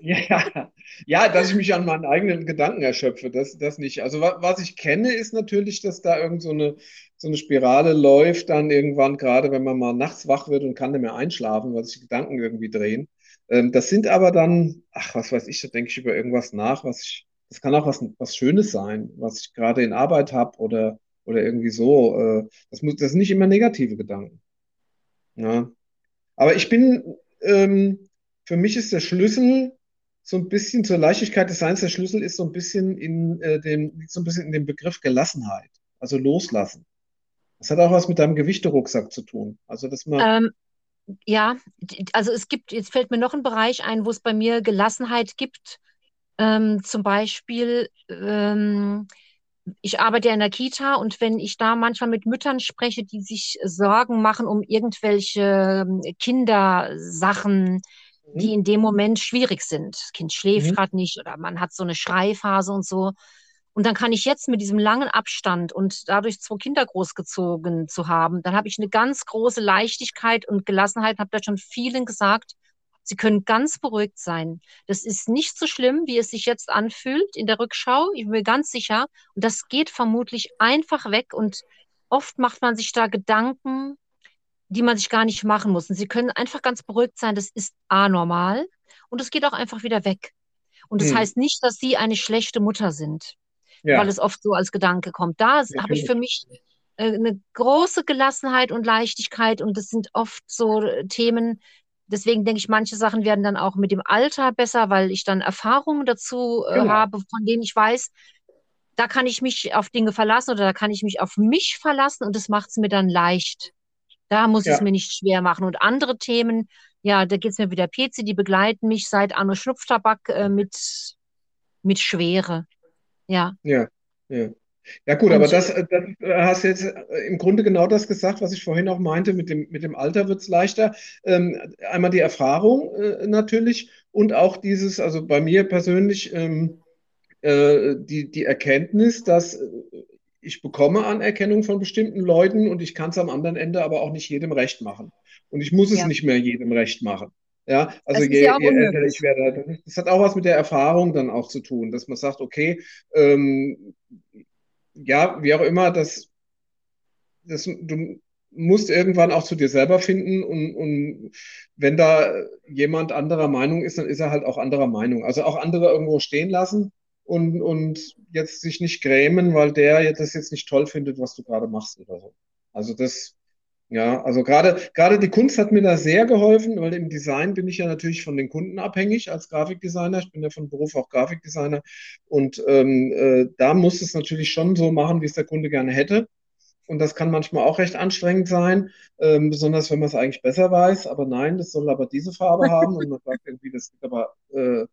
Ja, ja, dass ich mich an meinen eigenen Gedanken erschöpfe, das, das nicht. Also wa- was ich kenne, ist natürlich, dass da irgend so eine, so eine Spirale läuft, dann irgendwann, gerade wenn man mal nachts wach wird und kann nicht mehr einschlafen, weil sich Gedanken irgendwie drehen. Ähm, das sind aber dann, ach, was weiß ich, da denke ich über irgendwas nach, was ich, das kann auch was, was Schönes sein, was ich gerade in Arbeit habe oder, oder irgendwie so. Äh, das muss, das sind nicht immer negative Gedanken. Ja. Aber ich bin, ähm, für mich ist der Schlüssel so ein bisschen zur Leichtigkeit des Seins, der Schlüssel ist so ein bisschen in äh, dem, so ein bisschen in dem Begriff Gelassenheit, also loslassen. Das hat auch was mit deinem Gewichterucksack zu tun. Also, dass man, Ähm, ja, also es gibt, jetzt fällt mir noch ein Bereich ein, wo es bei mir Gelassenheit gibt. Ähm, zum Beispiel, ähm, ich arbeite ja in der Kita und wenn ich da manchmal mit Müttern spreche, die sich Sorgen machen um irgendwelche ähm, Kindersachen, die in dem Moment schwierig sind. Das Kind schläft Mhm. gerade nicht oder man hat so eine Schreiphase und so. Und dann kann ich jetzt mit diesem langen Abstand und dadurch zwei Kinder großgezogen zu haben, dann habe ich eine ganz große Leichtigkeit und Gelassenheit, habe da schon vielen gesagt, sie können ganz beruhigt sein. Das ist nicht so schlimm, wie es sich jetzt anfühlt in der Rückschau. Ich bin mir ganz sicher. Und das geht vermutlich einfach weg. Und oft macht man sich da Gedanken, die man sich gar nicht machen muss. Und sie können einfach ganz beruhigt sein. Das ist anormal. Und es geht auch einfach wieder weg. Und das Hm. heißt nicht, dass sie eine schlechte Mutter sind ja, weil es oft so als Gedanke kommt. Da habe ich für mich äh, eine große Gelassenheit und Leichtigkeit und das sind oft so äh, Themen. Deswegen denke ich, manche Sachen werden dann auch mit dem Alter besser, weil ich dann Erfahrungen dazu äh, Genau. habe, von denen ich weiß, da kann ich mich auf Dinge verlassen oder da kann ich mich auf mich verlassen und das macht es mir dann leicht. Da muss Ja. es mir nicht schwer machen. Und andere Themen, ja, da geht es mir wieder PC, die begleiten mich seit Anno Schnupftabak äh, mit, mit Schwere. Ja. ja, ja. Ja, gut, Und- aber das, äh, das äh, hast jetzt äh, im Grunde genau das gesagt, was ich vorhin auch meinte, mit dem, mit dem Alter wird es leichter. Ähm, einmal die Erfahrung äh, natürlich und auch dieses, also bei mir persönlich, ähm, äh, die, die Erkenntnis, dass ich bekomme Anerkennung von bestimmten Leuten und ich kann es am anderen Ende aber auch nicht jedem recht machen. Und ich muss es Ja. nicht mehr jedem recht machen. Ja, also je, ja je älter ich werde, das hat auch was mit der Erfahrung dann auch zu tun, dass man sagt, okay, ähm, ja, wie auch immer, das, das, du musst irgendwann auch zu dir selber finden und, und wenn da jemand anderer Meinung ist, dann ist er halt auch anderer Meinung. Also auch andere irgendwo stehen lassen und, und jetzt sich nicht grämen, weil der das jetzt nicht toll findet, was du gerade machst oder so. Also das, ja, also gerade, gerade die Kunst hat mir da sehr geholfen, weil im Design bin ich ja natürlich von den Kunden abhängig als Grafikdesigner. Ich bin ja von Beruf auch Grafikdesigner und ähm, äh, da muss es natürlich schon so machen, wie es der Kunde gerne hätte. Und das kann manchmal auch recht anstrengend sein, ähm, besonders wenn man es eigentlich besser weiß. Aber nein, das soll aber diese Farbe haben. Und man sagt irgendwie, das ist aber, äh,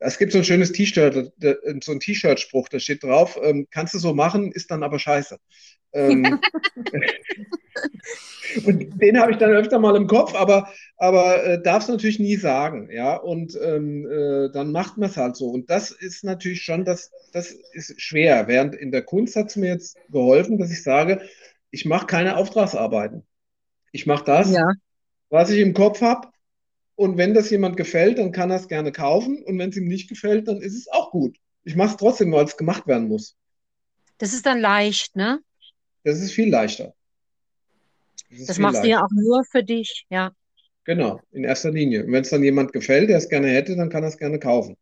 es gibt so ein schönes T-Shirt, da- so ein T-Shirt-Spruch, da steht drauf, ähm, kannst du so machen, ist dann aber scheiße. Ähm, und den habe ich dann öfter mal im Kopf, aber, aber äh, darf es natürlich nie sagen, ja. Und ähm, äh, dann macht man es halt so. Und das ist natürlich schon, das, das ist schwer. Während in der Kunst hat es mir jetzt geholfen, dass ich sage, ich mache keine Auftragsarbeiten. Ich mache das, Ja. was ich im Kopf habe. Und wenn das jemand gefällt, dann kann er es gerne kaufen. Und wenn es ihm nicht gefällt, dann ist es auch gut. Ich mache es trotzdem, weil es gemacht werden muss. Das ist dann leicht, ne? Das ist viel leichter. Das viel machst du leichter. ja auch nur für dich, ja. Genau, in erster Linie. Und wenn es dann jemand gefällt, der es gerne hätte, dann kann er es gerne kaufen.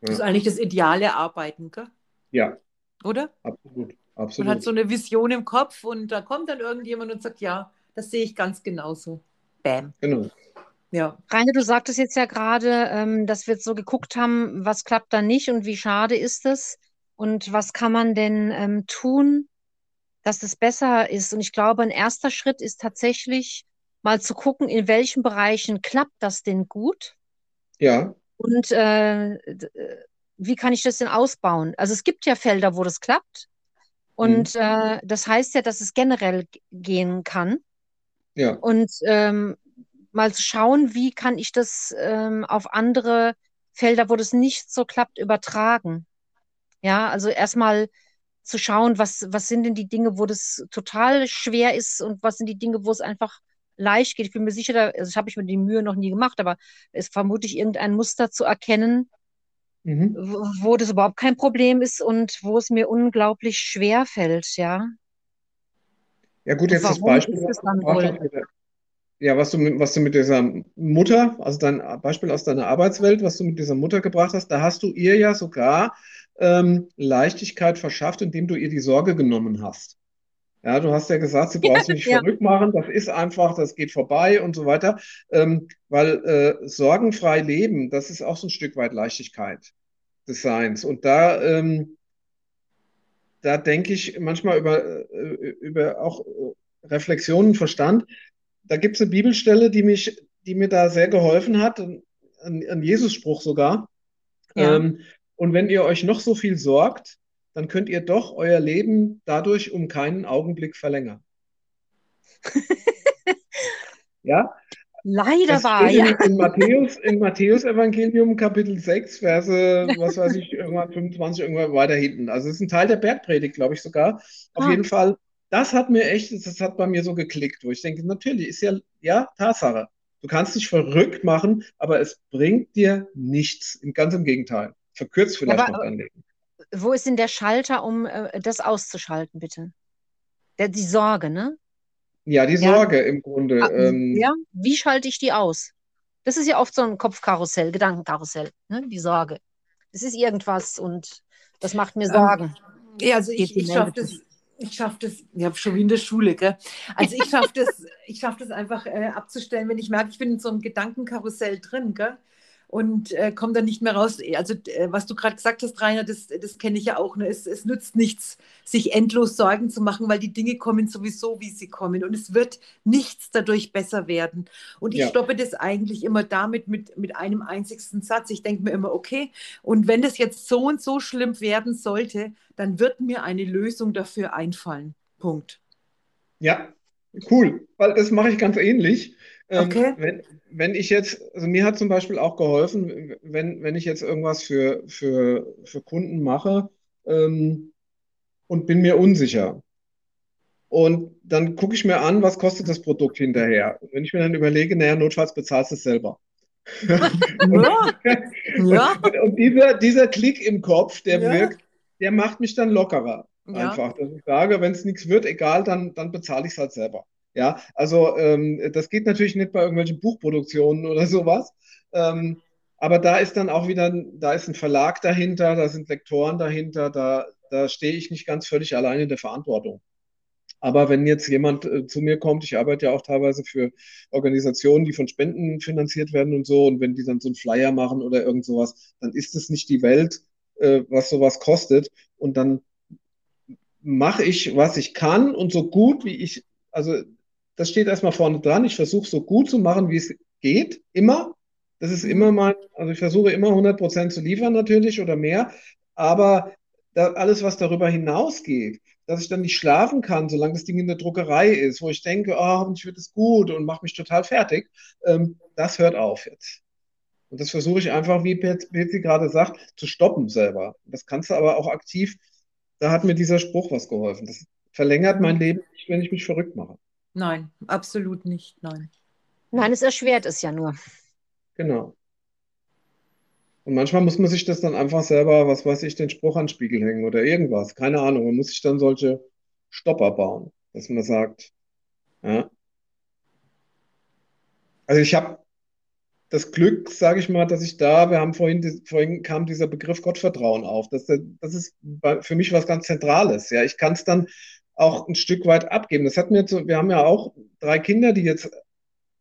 Das ist eigentlich das ideale Arbeiten, gell? Ja, oder? absolut. Man Absolut. hat so eine Vision im Kopf und da kommt dann irgendjemand und sagt, ja, das sehe ich ganz genauso. Bam. Genau. Ja. Rainer, du sagtest jetzt ja gerade, ähm, dass wir jetzt so geguckt haben, was klappt da nicht und wie schade ist es. Und was kann man denn ähm, tun, dass es besser ist. Und ich glaube, ein erster Schritt ist tatsächlich mal zu gucken, in welchen Bereichen klappt das denn gut Ja, und äh, äh, wie kann ich das denn ausbauen? Also es gibt ja Felder, wo das klappt. Und äh, das heißt ja, dass es generell gehen kann. ja, Und ähm, mal zu schauen, wie kann ich das ähm, auf andere Felder, wo das nicht so klappt, übertragen. Ja, also erstmal zu schauen, was, was sind denn die Dinge, wo das total schwer ist und was sind die Dinge, wo es einfach leicht geht. Ich bin mir sicher, da, also das habe ich mir die Mühe noch nie gemacht, aber es ist vermutlich irgendein Muster zu erkennen, mhm. wo, wo das überhaupt kein Problem ist und wo es mir unglaublich schwer fällt, ja. Ja gut, jetzt das Beispiel, der, ja, was du, mit- was du mit dieser Mutter, also dein Beispiel aus deiner Arbeitswelt, was du mit dieser Mutter gebracht hast, da hast du ihr ja sogar ähm, Leichtigkeit verschafft, indem du ihr die Sorge genommen hast. Ja, du hast ja gesagt, sie braucht sich nicht Ja. verrückt machen, das ist einfach, das geht vorbei und so weiter. Ähm, weil äh, sorgenfrei leben, das ist auch so ein Stück weit Leichtigkeit des Seins. Und da, ähm, da denke ich manchmal über, äh, über auch äh, Reflexionen, Verstand. Da gibt es eine Bibelstelle, die mich, die mir da sehr geholfen hat, ein, ein Jesus-Spruch sogar. Ja. Ähm, und wenn ihr euch noch so viel sorgt, dann könnt ihr doch euer Leben dadurch um keinen Augenblick verlängern. Ja, Leider das wahr, steht in, ja. in Matthäus, im Matthäus-Evangelium, Kapitel 6, Verse, was weiß ich, irgendwann 25, irgendwann weiter hinten. Also es ist ein Teil der Bergpredigt, glaube ich sogar. Auf Ah. jeden Fall, das hat mir echt, das hat bei mir so geklickt, wo ich denke, natürlich, ist ja, ja, Tatsache. Du kannst dich verrückt machen, aber es bringt dir nichts. Im ganz im Gegenteil. Verkürzt vielleicht aber- noch dein Leben. Wo ist denn der Schalter, um äh, das auszuschalten, bitte? Der, die Sorge, ne? Ja, die Ja. Sorge im Grunde. Ah, Ähm, ja, wie schalte ich die aus? Das ist ja oft so ein Kopfkarussell, Gedankenkarussell, ne? Die Sorge. Es ist irgendwas und das macht mir Ähm, Sorgen. Ja, also ich, ich schaffe das, ich schaffe das, ja, schon wie in der Schule, gell? Also ich schaffe das, ich schaffe das einfach äh, abzustellen, wenn ich merke, ich bin in so einem Gedankenkarussell drin, gell? Und äh, komme dann nicht mehr raus. Also, äh, was du gerade gesagt hast, Rainer, das, das kenne ich ja auch. Ne? Es, es nützt nichts, sich endlos Sorgen zu machen, weil die Dinge kommen sowieso, wie sie kommen. Und es wird nichts dadurch besser werden. Und ich Ja. stoppe das eigentlich immer damit mit, mit einem einzigsten Satz. Ich denke mir immer, okay, und wenn das jetzt so und so schlimm werden sollte, dann wird mir eine Lösung dafür einfallen. Punkt. Ja, cool, weil das mache ich ganz ähnlich. Ähm, Okay. wenn, wenn ich jetzt, also mir hat zum Beispiel auch geholfen, wenn, wenn ich jetzt irgendwas für, für, für Kunden mache ähm, und bin mir unsicher. Und dann gucke ich mir an, was kostet das Produkt hinterher. Und wenn ich mir dann überlege, naja, notfalls bezahlst du es selber. Ja, ja, Und, und dieser, dieser Klick im Kopf, der Ja. wirkt, der macht mich dann lockerer. Ja. Einfach, dass ich sage, wenn es nichts wird, egal, dann, dann bezahle ich es halt selber. Ja, also ähm, das geht natürlich nicht bei irgendwelchen Buchproduktionen oder sowas. Ähm, aber da ist dann auch wieder, da ist ein Verlag dahinter, da sind Lektoren dahinter, da, da stehe ich nicht ganz völlig allein in der Verantwortung. Aber wenn jetzt jemand äh, zu mir kommt, ich arbeite ja auch teilweise für Organisationen, die von Spenden finanziert werden und so, und wenn die dann so einen Flyer machen oder irgend sowas, dann ist es nicht die Welt, äh, was sowas kostet. Und dann mache ich, was ich kann und so gut wie ich, also das steht erstmal vorne dran. Ich versuche so gut zu machen, wie es geht, immer. Das ist immer mein, also ich versuche immer 100 Prozent zu liefern natürlich oder mehr. Aber da, alles, was darüber hinausgeht, dass ich dann nicht schlafen kann, solange das Ding in der Druckerei ist, wo ich denke, oh, hoffentlich wird es gut und mache mich total fertig, ähm, das hört auf jetzt. Und das versuche ich einfach, wie Pet- Petzi gerade sagt, zu stoppen selber. Das kannst du aber auch aktiv, da hat mir dieser Spruch was geholfen. Das verlängert mein Leben nicht, wenn ich mich verrückt mache. Nein, absolut nicht, nein. Nein, es erschwert es ja nur. Genau. Und manchmal muss man sich das dann einfach selber, was weiß ich, den Spruch an den Spiegel hängen oder irgendwas. Keine Ahnung. Man muss sich dann solche Stopper bauen, dass man sagt, ja. Also ich habe das Glück, sage ich mal, dass ich da, wir haben vorhin, vorhin kam dieser Begriff Gottvertrauen auf. Das, das ist für mich was ganz Zentrales. Ja, ich kann es dann auch ein Stück weit abgeben. Das hat mir zu, wir haben ja auch drei Kinder, die jetzt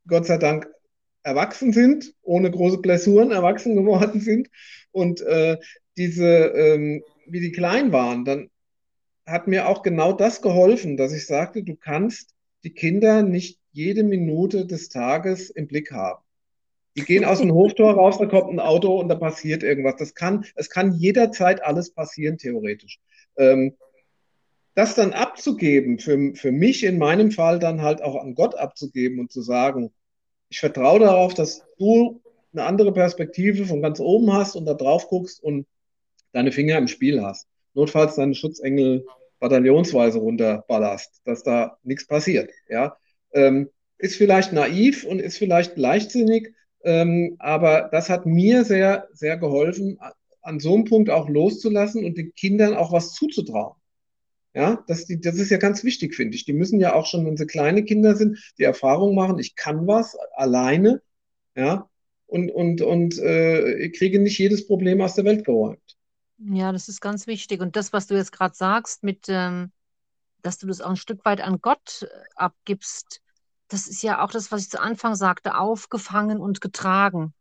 Gott sei Dank erwachsen sind, ohne große Blessuren erwachsen geworden sind. Und äh, diese, ähm, wie die klein waren, dann hat mir auch genau das geholfen, dass ich sagte, du kannst die Kinder nicht jede Minute des Tages im Blick haben. Die gehen aus dem Hoftor raus, da kommt ein Auto und da passiert irgendwas. Das kann, es kann jederzeit alles passieren, theoretisch. Ähm, das dann abzugeben, für, für mich in meinem Fall dann halt auch an Gott abzugeben und zu sagen, ich vertraue darauf, dass du eine andere Perspektive von ganz oben hast und da drauf guckst und deine Finger im Spiel hast. Notfalls deine Schutzengel bataillonsweise runterballerst, dass da nichts passiert. Ja, ähm, ist vielleicht naiv und ist vielleicht leichtsinnig, ähm, aber das hat mir sehr, sehr geholfen, an so einem Punkt auch loszulassen und den Kindern auch was zuzutrauen. Ja, das, die, das ist ja ganz wichtig, finde ich. Die müssen ja auch schon, wenn sie kleine Kinder sind, die Erfahrung machen, ich kann was alleine, ja, und, und, und äh, kriege nicht jedes Problem aus der Welt geräumt. Ja, das ist ganz wichtig. Und das, was du jetzt gerade sagst, mit, ähm, dass du das auch ein Stück weit an Gott äh, abgibst, das ist ja auch das, was ich zu Anfang sagte, aufgefangen und getragen.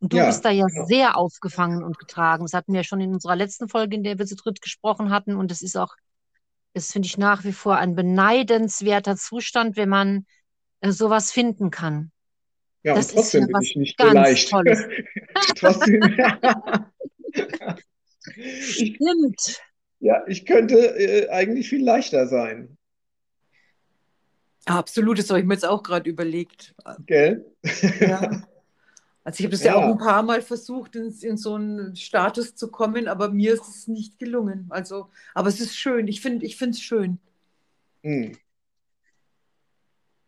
Und du Ja, bist da ja genau. sehr aufgefangen und getragen. Das hatten wir ja schon in unserer letzten Folge, in der wir zu dritt gesprochen hatten. Und das ist auch, das finde ich nach wie vor ein beneidenswerter Zustand, wenn man äh, sowas finden kann. Ja, und Das ist ja trotzdem bin was ich nicht so leicht. Tolles. Trotzdem, ich, Stimmt. ja, ich könnte äh, eigentlich viel leichter sein, Absolut, das habe ich mir jetzt auch gerade überlegt. gell? Ja. Also ich habe das ja. Ja. auch ein paar Mal versucht, in, in so einen Status zu kommen, aber mir ist es nicht gelungen. Also, aber es ist schön. Ich finde, ich finde es schön. Hm.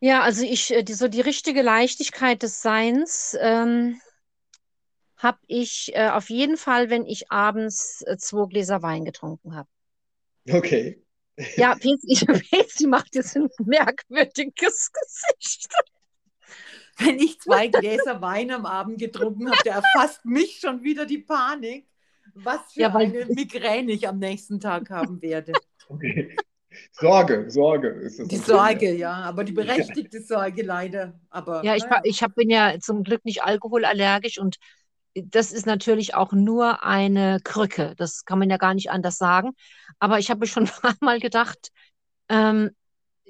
Ja, also ich, äh, die, so die richtige Leichtigkeit des Seins ähm, habe ich äh, auf jeden Fall, wenn ich abends äh, zwei Gläser Wein getrunken habe. Okay. Ja, Pezi, Pezi macht jetzt ein merkwürdiges Gesicht. Wenn ich zwei Gläser Wein am Abend getrunken habe, der erfasst mich schon wieder die Panik, was für Ja, weil- eine Migräne ich am nächsten Tag haben werde. okay. Sorge, Sorge ist das. Die. Sorge, ja, aber die berechtigte Sorge leider. Aber Ja, ich, ich hab, bin ja zum Glück nicht alkoholallergisch und das ist natürlich auch nur eine Krücke. Das kann man ja gar nicht anders sagen. Aber ich habe mir schon ein paar Mal gedacht, ähm,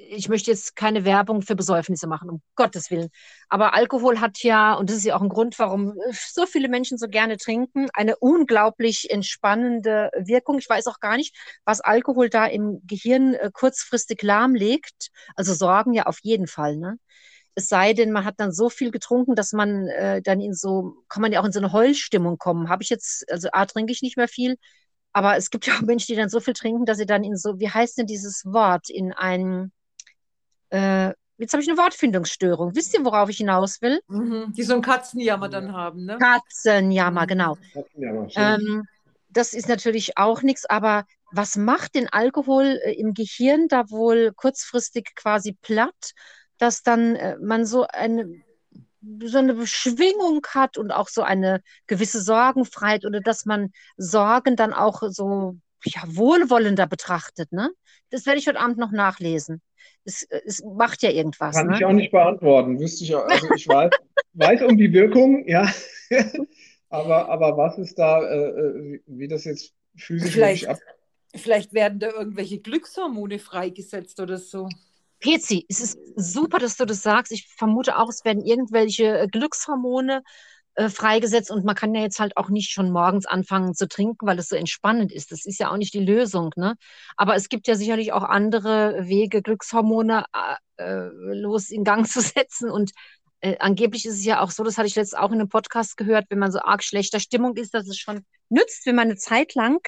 ich möchte jetzt keine Werbung für Besäufnisse machen, um Gottes Willen. Aber Alkohol hat ja, und das ist ja auch ein Grund, warum so viele Menschen so gerne trinken, eine unglaublich entspannende Wirkung. Ich weiß auch gar nicht, was Alkohol da im Gehirn äh, kurzfristig lahmlegt. Also Sorgen ja auf jeden Fall, ne? Es sei denn, man hat dann so viel getrunken, dass man äh, dann in so, kann man ja auch in so eine Heulstimmung kommen. Habe ich jetzt, also A, trinke ich nicht mehr viel, aber es gibt ja auch Menschen, die dann so viel trinken, dass sie dann in so, wie heißt denn dieses Wort, in ein, äh, jetzt habe ich eine Wortfindungsstörung. Wisst ihr, worauf ich hinaus will? Mhm, die so einen Katzenjammer dann haben, ne? Katzenjammer, genau. Mal schön. Ähm, das ist natürlich auch nichts, aber was macht den Alkohol äh, im Gehirn da wohl kurzfristig quasi platt, dass dann äh, man so eine, so eine Beschwingung hat und auch so eine gewisse Sorgenfreiheit oder dass man Sorgen dann auch so ja, wohlwollender betrachtet, ne? Das werde ich heute Abend noch nachlesen. Es, es macht ja irgendwas, Kann ich ne? auch nicht beantworten, wüsste ich auch. Also ich weiß, weiß um die Wirkung, ja. Aber, aber was ist da, äh, äh, wie, das jetzt physisch Vielleicht, wirklich ab. vielleicht werden da irgendwelche Glückshormone freigesetzt oder so. Pezi, es ist super, dass du das sagst. Ich vermute auch, es werden irgendwelche äh, Glückshormone äh, freigesetzt und man kann ja jetzt halt auch nicht schon morgens anfangen zu trinken, weil es so entspannend ist. Das ist ja auch nicht die Lösung, ne? Aber es gibt ja sicherlich auch andere Wege, Glückshormone äh, äh, los in Gang zu setzen und äh, angeblich ist es ja auch so, das hatte ich letztens auch in einem Podcast gehört, wenn man so arg schlechter Stimmung ist, dass es schon nützt, wenn man eine Zeit lang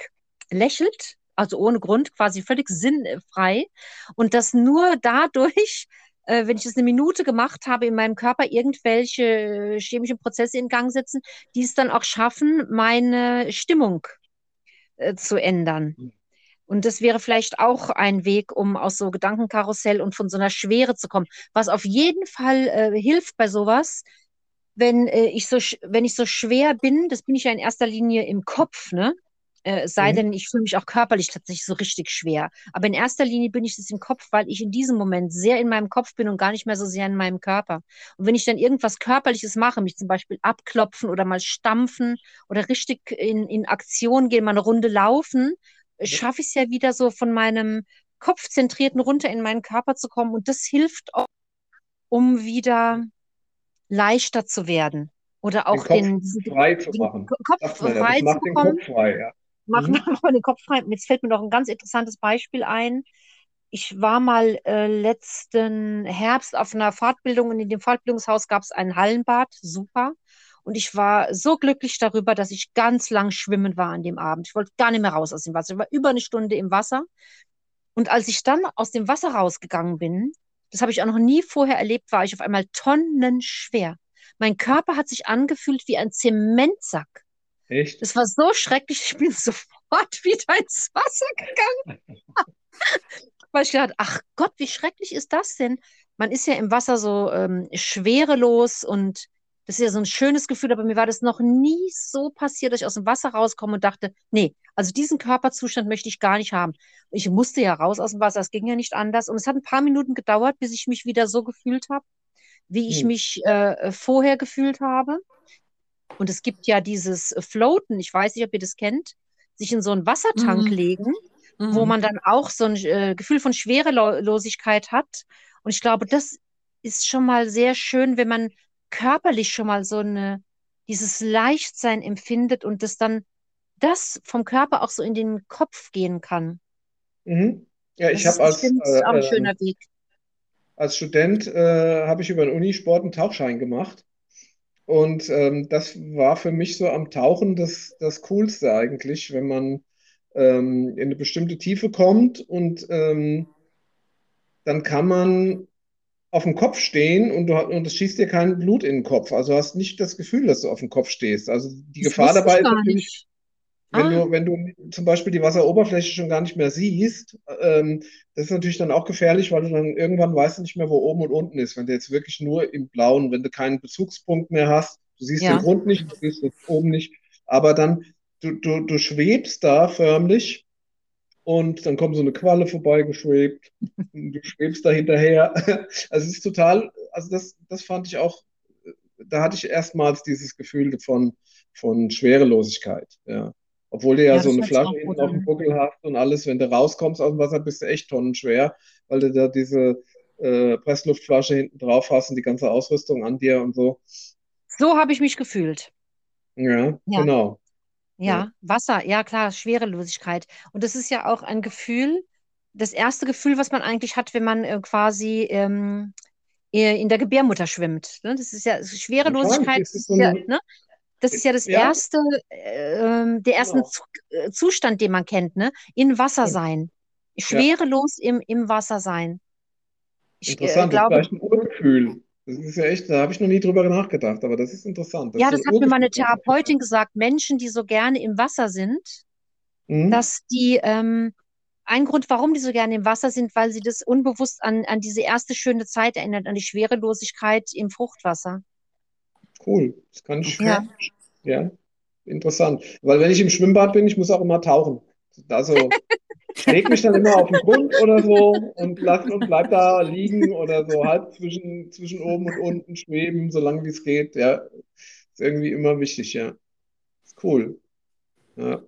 lächelt, also ohne Grund, quasi völlig sinnfrei und dass nur dadurch, äh, wenn ich das eine Minute gemacht habe, in meinem Körper irgendwelche chemischen Prozesse in Gang setzen, die es dann auch schaffen, meine Stimmung äh, zu ändern. Und das wäre vielleicht auch ein Weg, um aus so Gedankenkarussell und von so einer Schwere zu kommen. Was auf jeden Fall äh, hilft bei sowas, wenn äh, ich so, wenn ich so schwer bin, das bin ich ja in erster Linie im Kopf, ne? Äh, sei Mhm. denn, ich fühle mich auch körperlich tatsächlich so richtig schwer. Aber in erster Linie bin ich es im Kopf, weil ich in diesem Moment sehr in meinem Kopf bin und gar nicht mehr so sehr in meinem Körper. Und wenn ich dann irgendwas Körperliches mache, mich zum Beispiel abklopfen oder mal stampfen oder richtig in, in Aktion gehen, mal eine Runde laufen, schaffe ich es ja wieder so von meinem Kopfzentrierten runter in meinen Körper zu kommen. Und das hilft auch, um wieder leichter zu werden. Oder auch den den, Kopf frei zu den machen. Kopf frei zu den bekommen. Kopf frei, ja. Mach Mhm. mal den Kopf frei. Jetzt fällt mir noch ein ganz interessantes Beispiel ein. Ich war mal äh, letzten Herbst auf einer Fortbildung und in dem Fortbildungshaus gab es ein Hallenbad, super. Und ich war so glücklich darüber, dass ich ganz lang schwimmen war an dem Abend. Ich wollte gar nicht mehr raus aus dem Wasser. Ich war über eine Stunde im Wasser. Und als ich dann aus dem Wasser rausgegangen bin, das habe ich auch noch nie vorher erlebt, war ich auf einmal tonnenschwer. Mein Körper hat sich angefühlt wie ein Zementsack. Echt? Das war so schrecklich, ich bin sofort wieder ins Wasser gegangen. Weil ich gedacht, ach Gott, wie schrecklich ist das denn? Man ist ja im Wasser so ähm, schwerelos und das ist ja so ein schönes Gefühl, aber mir war das noch nie so passiert, dass ich aus dem Wasser rauskomme und dachte, nee, also diesen Körperzustand möchte ich gar nicht haben. Ich musste ja raus aus dem Wasser, es ging ja nicht anders. Und es hat ein paar Minuten gedauert, bis ich mich wieder so gefühlt habe, wie ich Hm. mich äh, vorher gefühlt habe. Und es gibt ja dieses Floaten, ich weiß nicht, ob ihr das kennt, sich in so einen Wassertank Mhm. legen, wo Mhm. man dann auch so ein äh, Gefühl von Schwerelosigkeit hat. Und ich glaube, das ist schon mal sehr schön, wenn man körperlich schon mal so eine, dieses Leichtsein empfindet und das dann, das vom Körper auch so in den Kopf gehen kann. Mhm. Ja, ich Das habe als, finde es auch ein äh, schöner Weg. als Student äh, habe ich über den Unisport einen Tauchschein gemacht. Und ähm, das war für mich so am Tauchen das, das Coolste eigentlich, wenn man ähm, in eine bestimmte Tiefe kommt und ähm, dann kann man auf dem Kopf stehen und, du, und es schießt dir kein Blut in den Kopf. Also hast nicht das Gefühl, dass du auf dem Kopf stehst. Also die Das Gefahr dabei ist gar natürlich, nicht. Wenn Ah, du, wenn du zum Beispiel die Wasseroberfläche schon gar nicht mehr siehst, ähm, das ist natürlich dann auch gefährlich, weil du dann irgendwann weißt du nicht mehr, wo oben und unten ist. Wenn du jetzt wirklich nur im Blauen, wenn du keinen Bezugspunkt mehr hast, du siehst den ja. Grund nicht, du siehst den oben nicht, aber dann, du, du, du schwebst da förmlich und dann kommt so eine Qualle vorbeigeschwebt und du schwebst da hinterher. Also es ist total, also das, das fand ich auch, da hatte ich erstmals dieses Gefühl von, von Schwerelosigkeit, ja. Obwohl du ja Ja, so eine Flasche hinten auf dem. Buckel hast und alles, wenn du rauskommst aus dem Wasser, bist du echt tonnenschwer, weil du da diese äh, Pressluftflasche hinten drauf hast und die ganze Ausrüstung an dir und so. So habe ich mich gefühlt. Ja, Ja. genau. Ja. Ja, Wasser, ja klar, Schwerelosigkeit. Und das ist ja auch ein Gefühl, das erste Gefühl, was man eigentlich hat, wenn man äh, quasi ähm, äh, in der Gebärmutter schwimmt. Ne? Das ist ja Schwerelosigkeit, ist das es so ist ja, eine, ne? Das ist ja das ja, erste, äh, ähm, der erste genau. Äh, Zustand, den man kennt, ne? In Wasser Ja, sein. ja. Schwerelos im, im Wasser sein. Ich äh, Interessant, das ist glaube, vielleicht ein Urgefühl. Das ist ja echt, da habe ich noch nie drüber nachgedacht, aber das ist interessant. Das ja, ist das hat mir meine Therapeutin gesagt, Menschen, die so gerne im Wasser sind, Mhm. dass die, ähm, ein Grund, warum die so gerne im Wasser sind, weil sie das unbewusst an, an diese erste schöne Zeit erinnert, an die Schwerelosigkeit im Fruchtwasser. Cool, das kann ich, Ja, ja, interessant. Weil wenn ich im Schwimmbad bin, ich muss auch immer tauchen. Also ich leg mich dann immer auf den Grund oder so und lass und bleib da liegen oder so halb zwischen, zwischen oben und unten schweben, solange wie es geht. Ja, ist irgendwie immer wichtig, ja. Ist cool. Ja.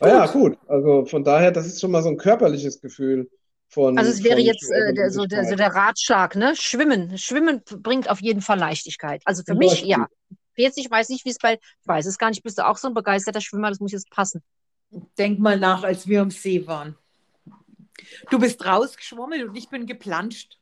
Ah ja, gut. Also von daher, das ist schon mal so ein körperliches Gefühl Also von, es wäre jetzt äh, der, so, der, so der Ratschlag, ne? Schwimmen. Schwimmen bringt auf jeden Fall Leichtigkeit. Also für Zum mich, Beispiel. ja. Jetzt, ich weiß nicht, wie es bei, ich weiß es gar nicht, bist du auch so ein begeisterter Schwimmer, das muss jetzt passen. Denk mal nach, als wir am See waren. Du bist rausgeschwommen und ich bin geplanscht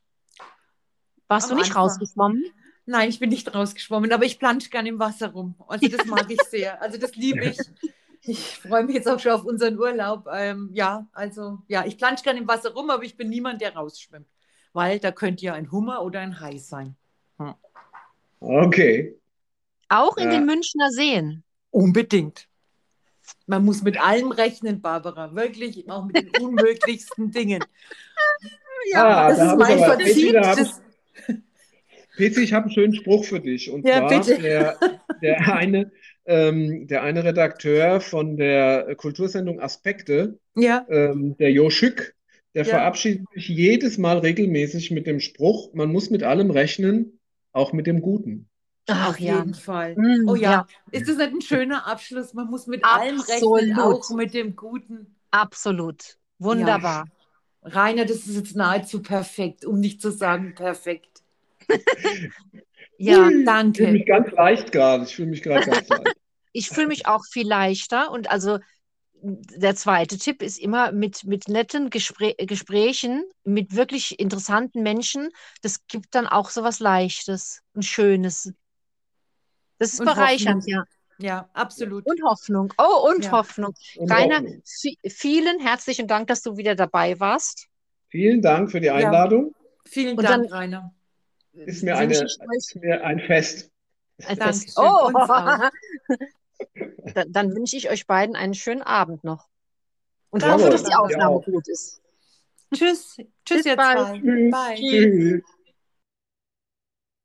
Warst am du nicht Anfang. rausgeschwommen? Nein, ich bin nicht rausgeschwommen, aber ich plansche gerne im Wasser rum. Also das mag ich sehr. Also das liebe ich. Ich freue mich jetzt auch schon auf unseren Urlaub. Ähm, ja, also ja, ich plansche gerne im Wasser rum, aber ich bin niemand, der rausschwimmt. Weil da könnte ja ein Hummer oder ein Hai sein. Hm. Okay. Auch in den Ja. Münchner Seen. Unbedingt. Man muss mit allem rechnen, Barbara. Wirklich, auch mit den unmöglichsten Dingen. Ah, Das da ist mein da habe ich, habe einen schönen Spruch für dich. Und ja, zwar, bitte. der, der eine, ähm, der eine Redakteur von der Kultursendung Aspekte, Ja, ähm, der Jo Schück, der ja. verabschiedet sich jedes Mal regelmäßig mit dem Spruch, man muss mit allem rechnen, auch mit dem Guten. Ach Auf ja. jeden Fall. Mm, Oh ja, ja, ist das nicht ein schöner Abschluss? Man muss mit allem rechnen, absolut. auch mit dem Guten. Absolut. Wunderbar. Rainer, das ist jetzt nahezu perfekt, um nicht zu sagen perfekt. Ja, Hui, Ich fühle danke. mich ganz leicht gerade. Ich fühle mich gerade ganz leicht. ich fühle mich auch viel leichter und also der zweite Tipp ist immer mit, mit netten Gespr Gesprächen mit wirklich interessanten Menschen. Das gibt dann auch so was Leichtes und Schönes. Das ist Und bereichernd, Hoffnung. ja. Ja, absolut. Und Hoffnung. Oh, und Ja. Hoffnung. Und Rainer, Hoffnung. vielen herzlichen Dank, dass du wieder dabei warst. Vielen Dank für die Einladung. Vielen Und Dank, dann- Rainer. Ist mir, eine, ist mir ein Fest. Dankeschön. Fest. Oh, dann, dann wünsche ich euch beiden einen schönen Abend noch. Und hoffe, dass die Aufnahme auch. gut ist. Tschüss. Tschüss, Bis ihr bald. zwei. Tschüss. Bye. Tschüss.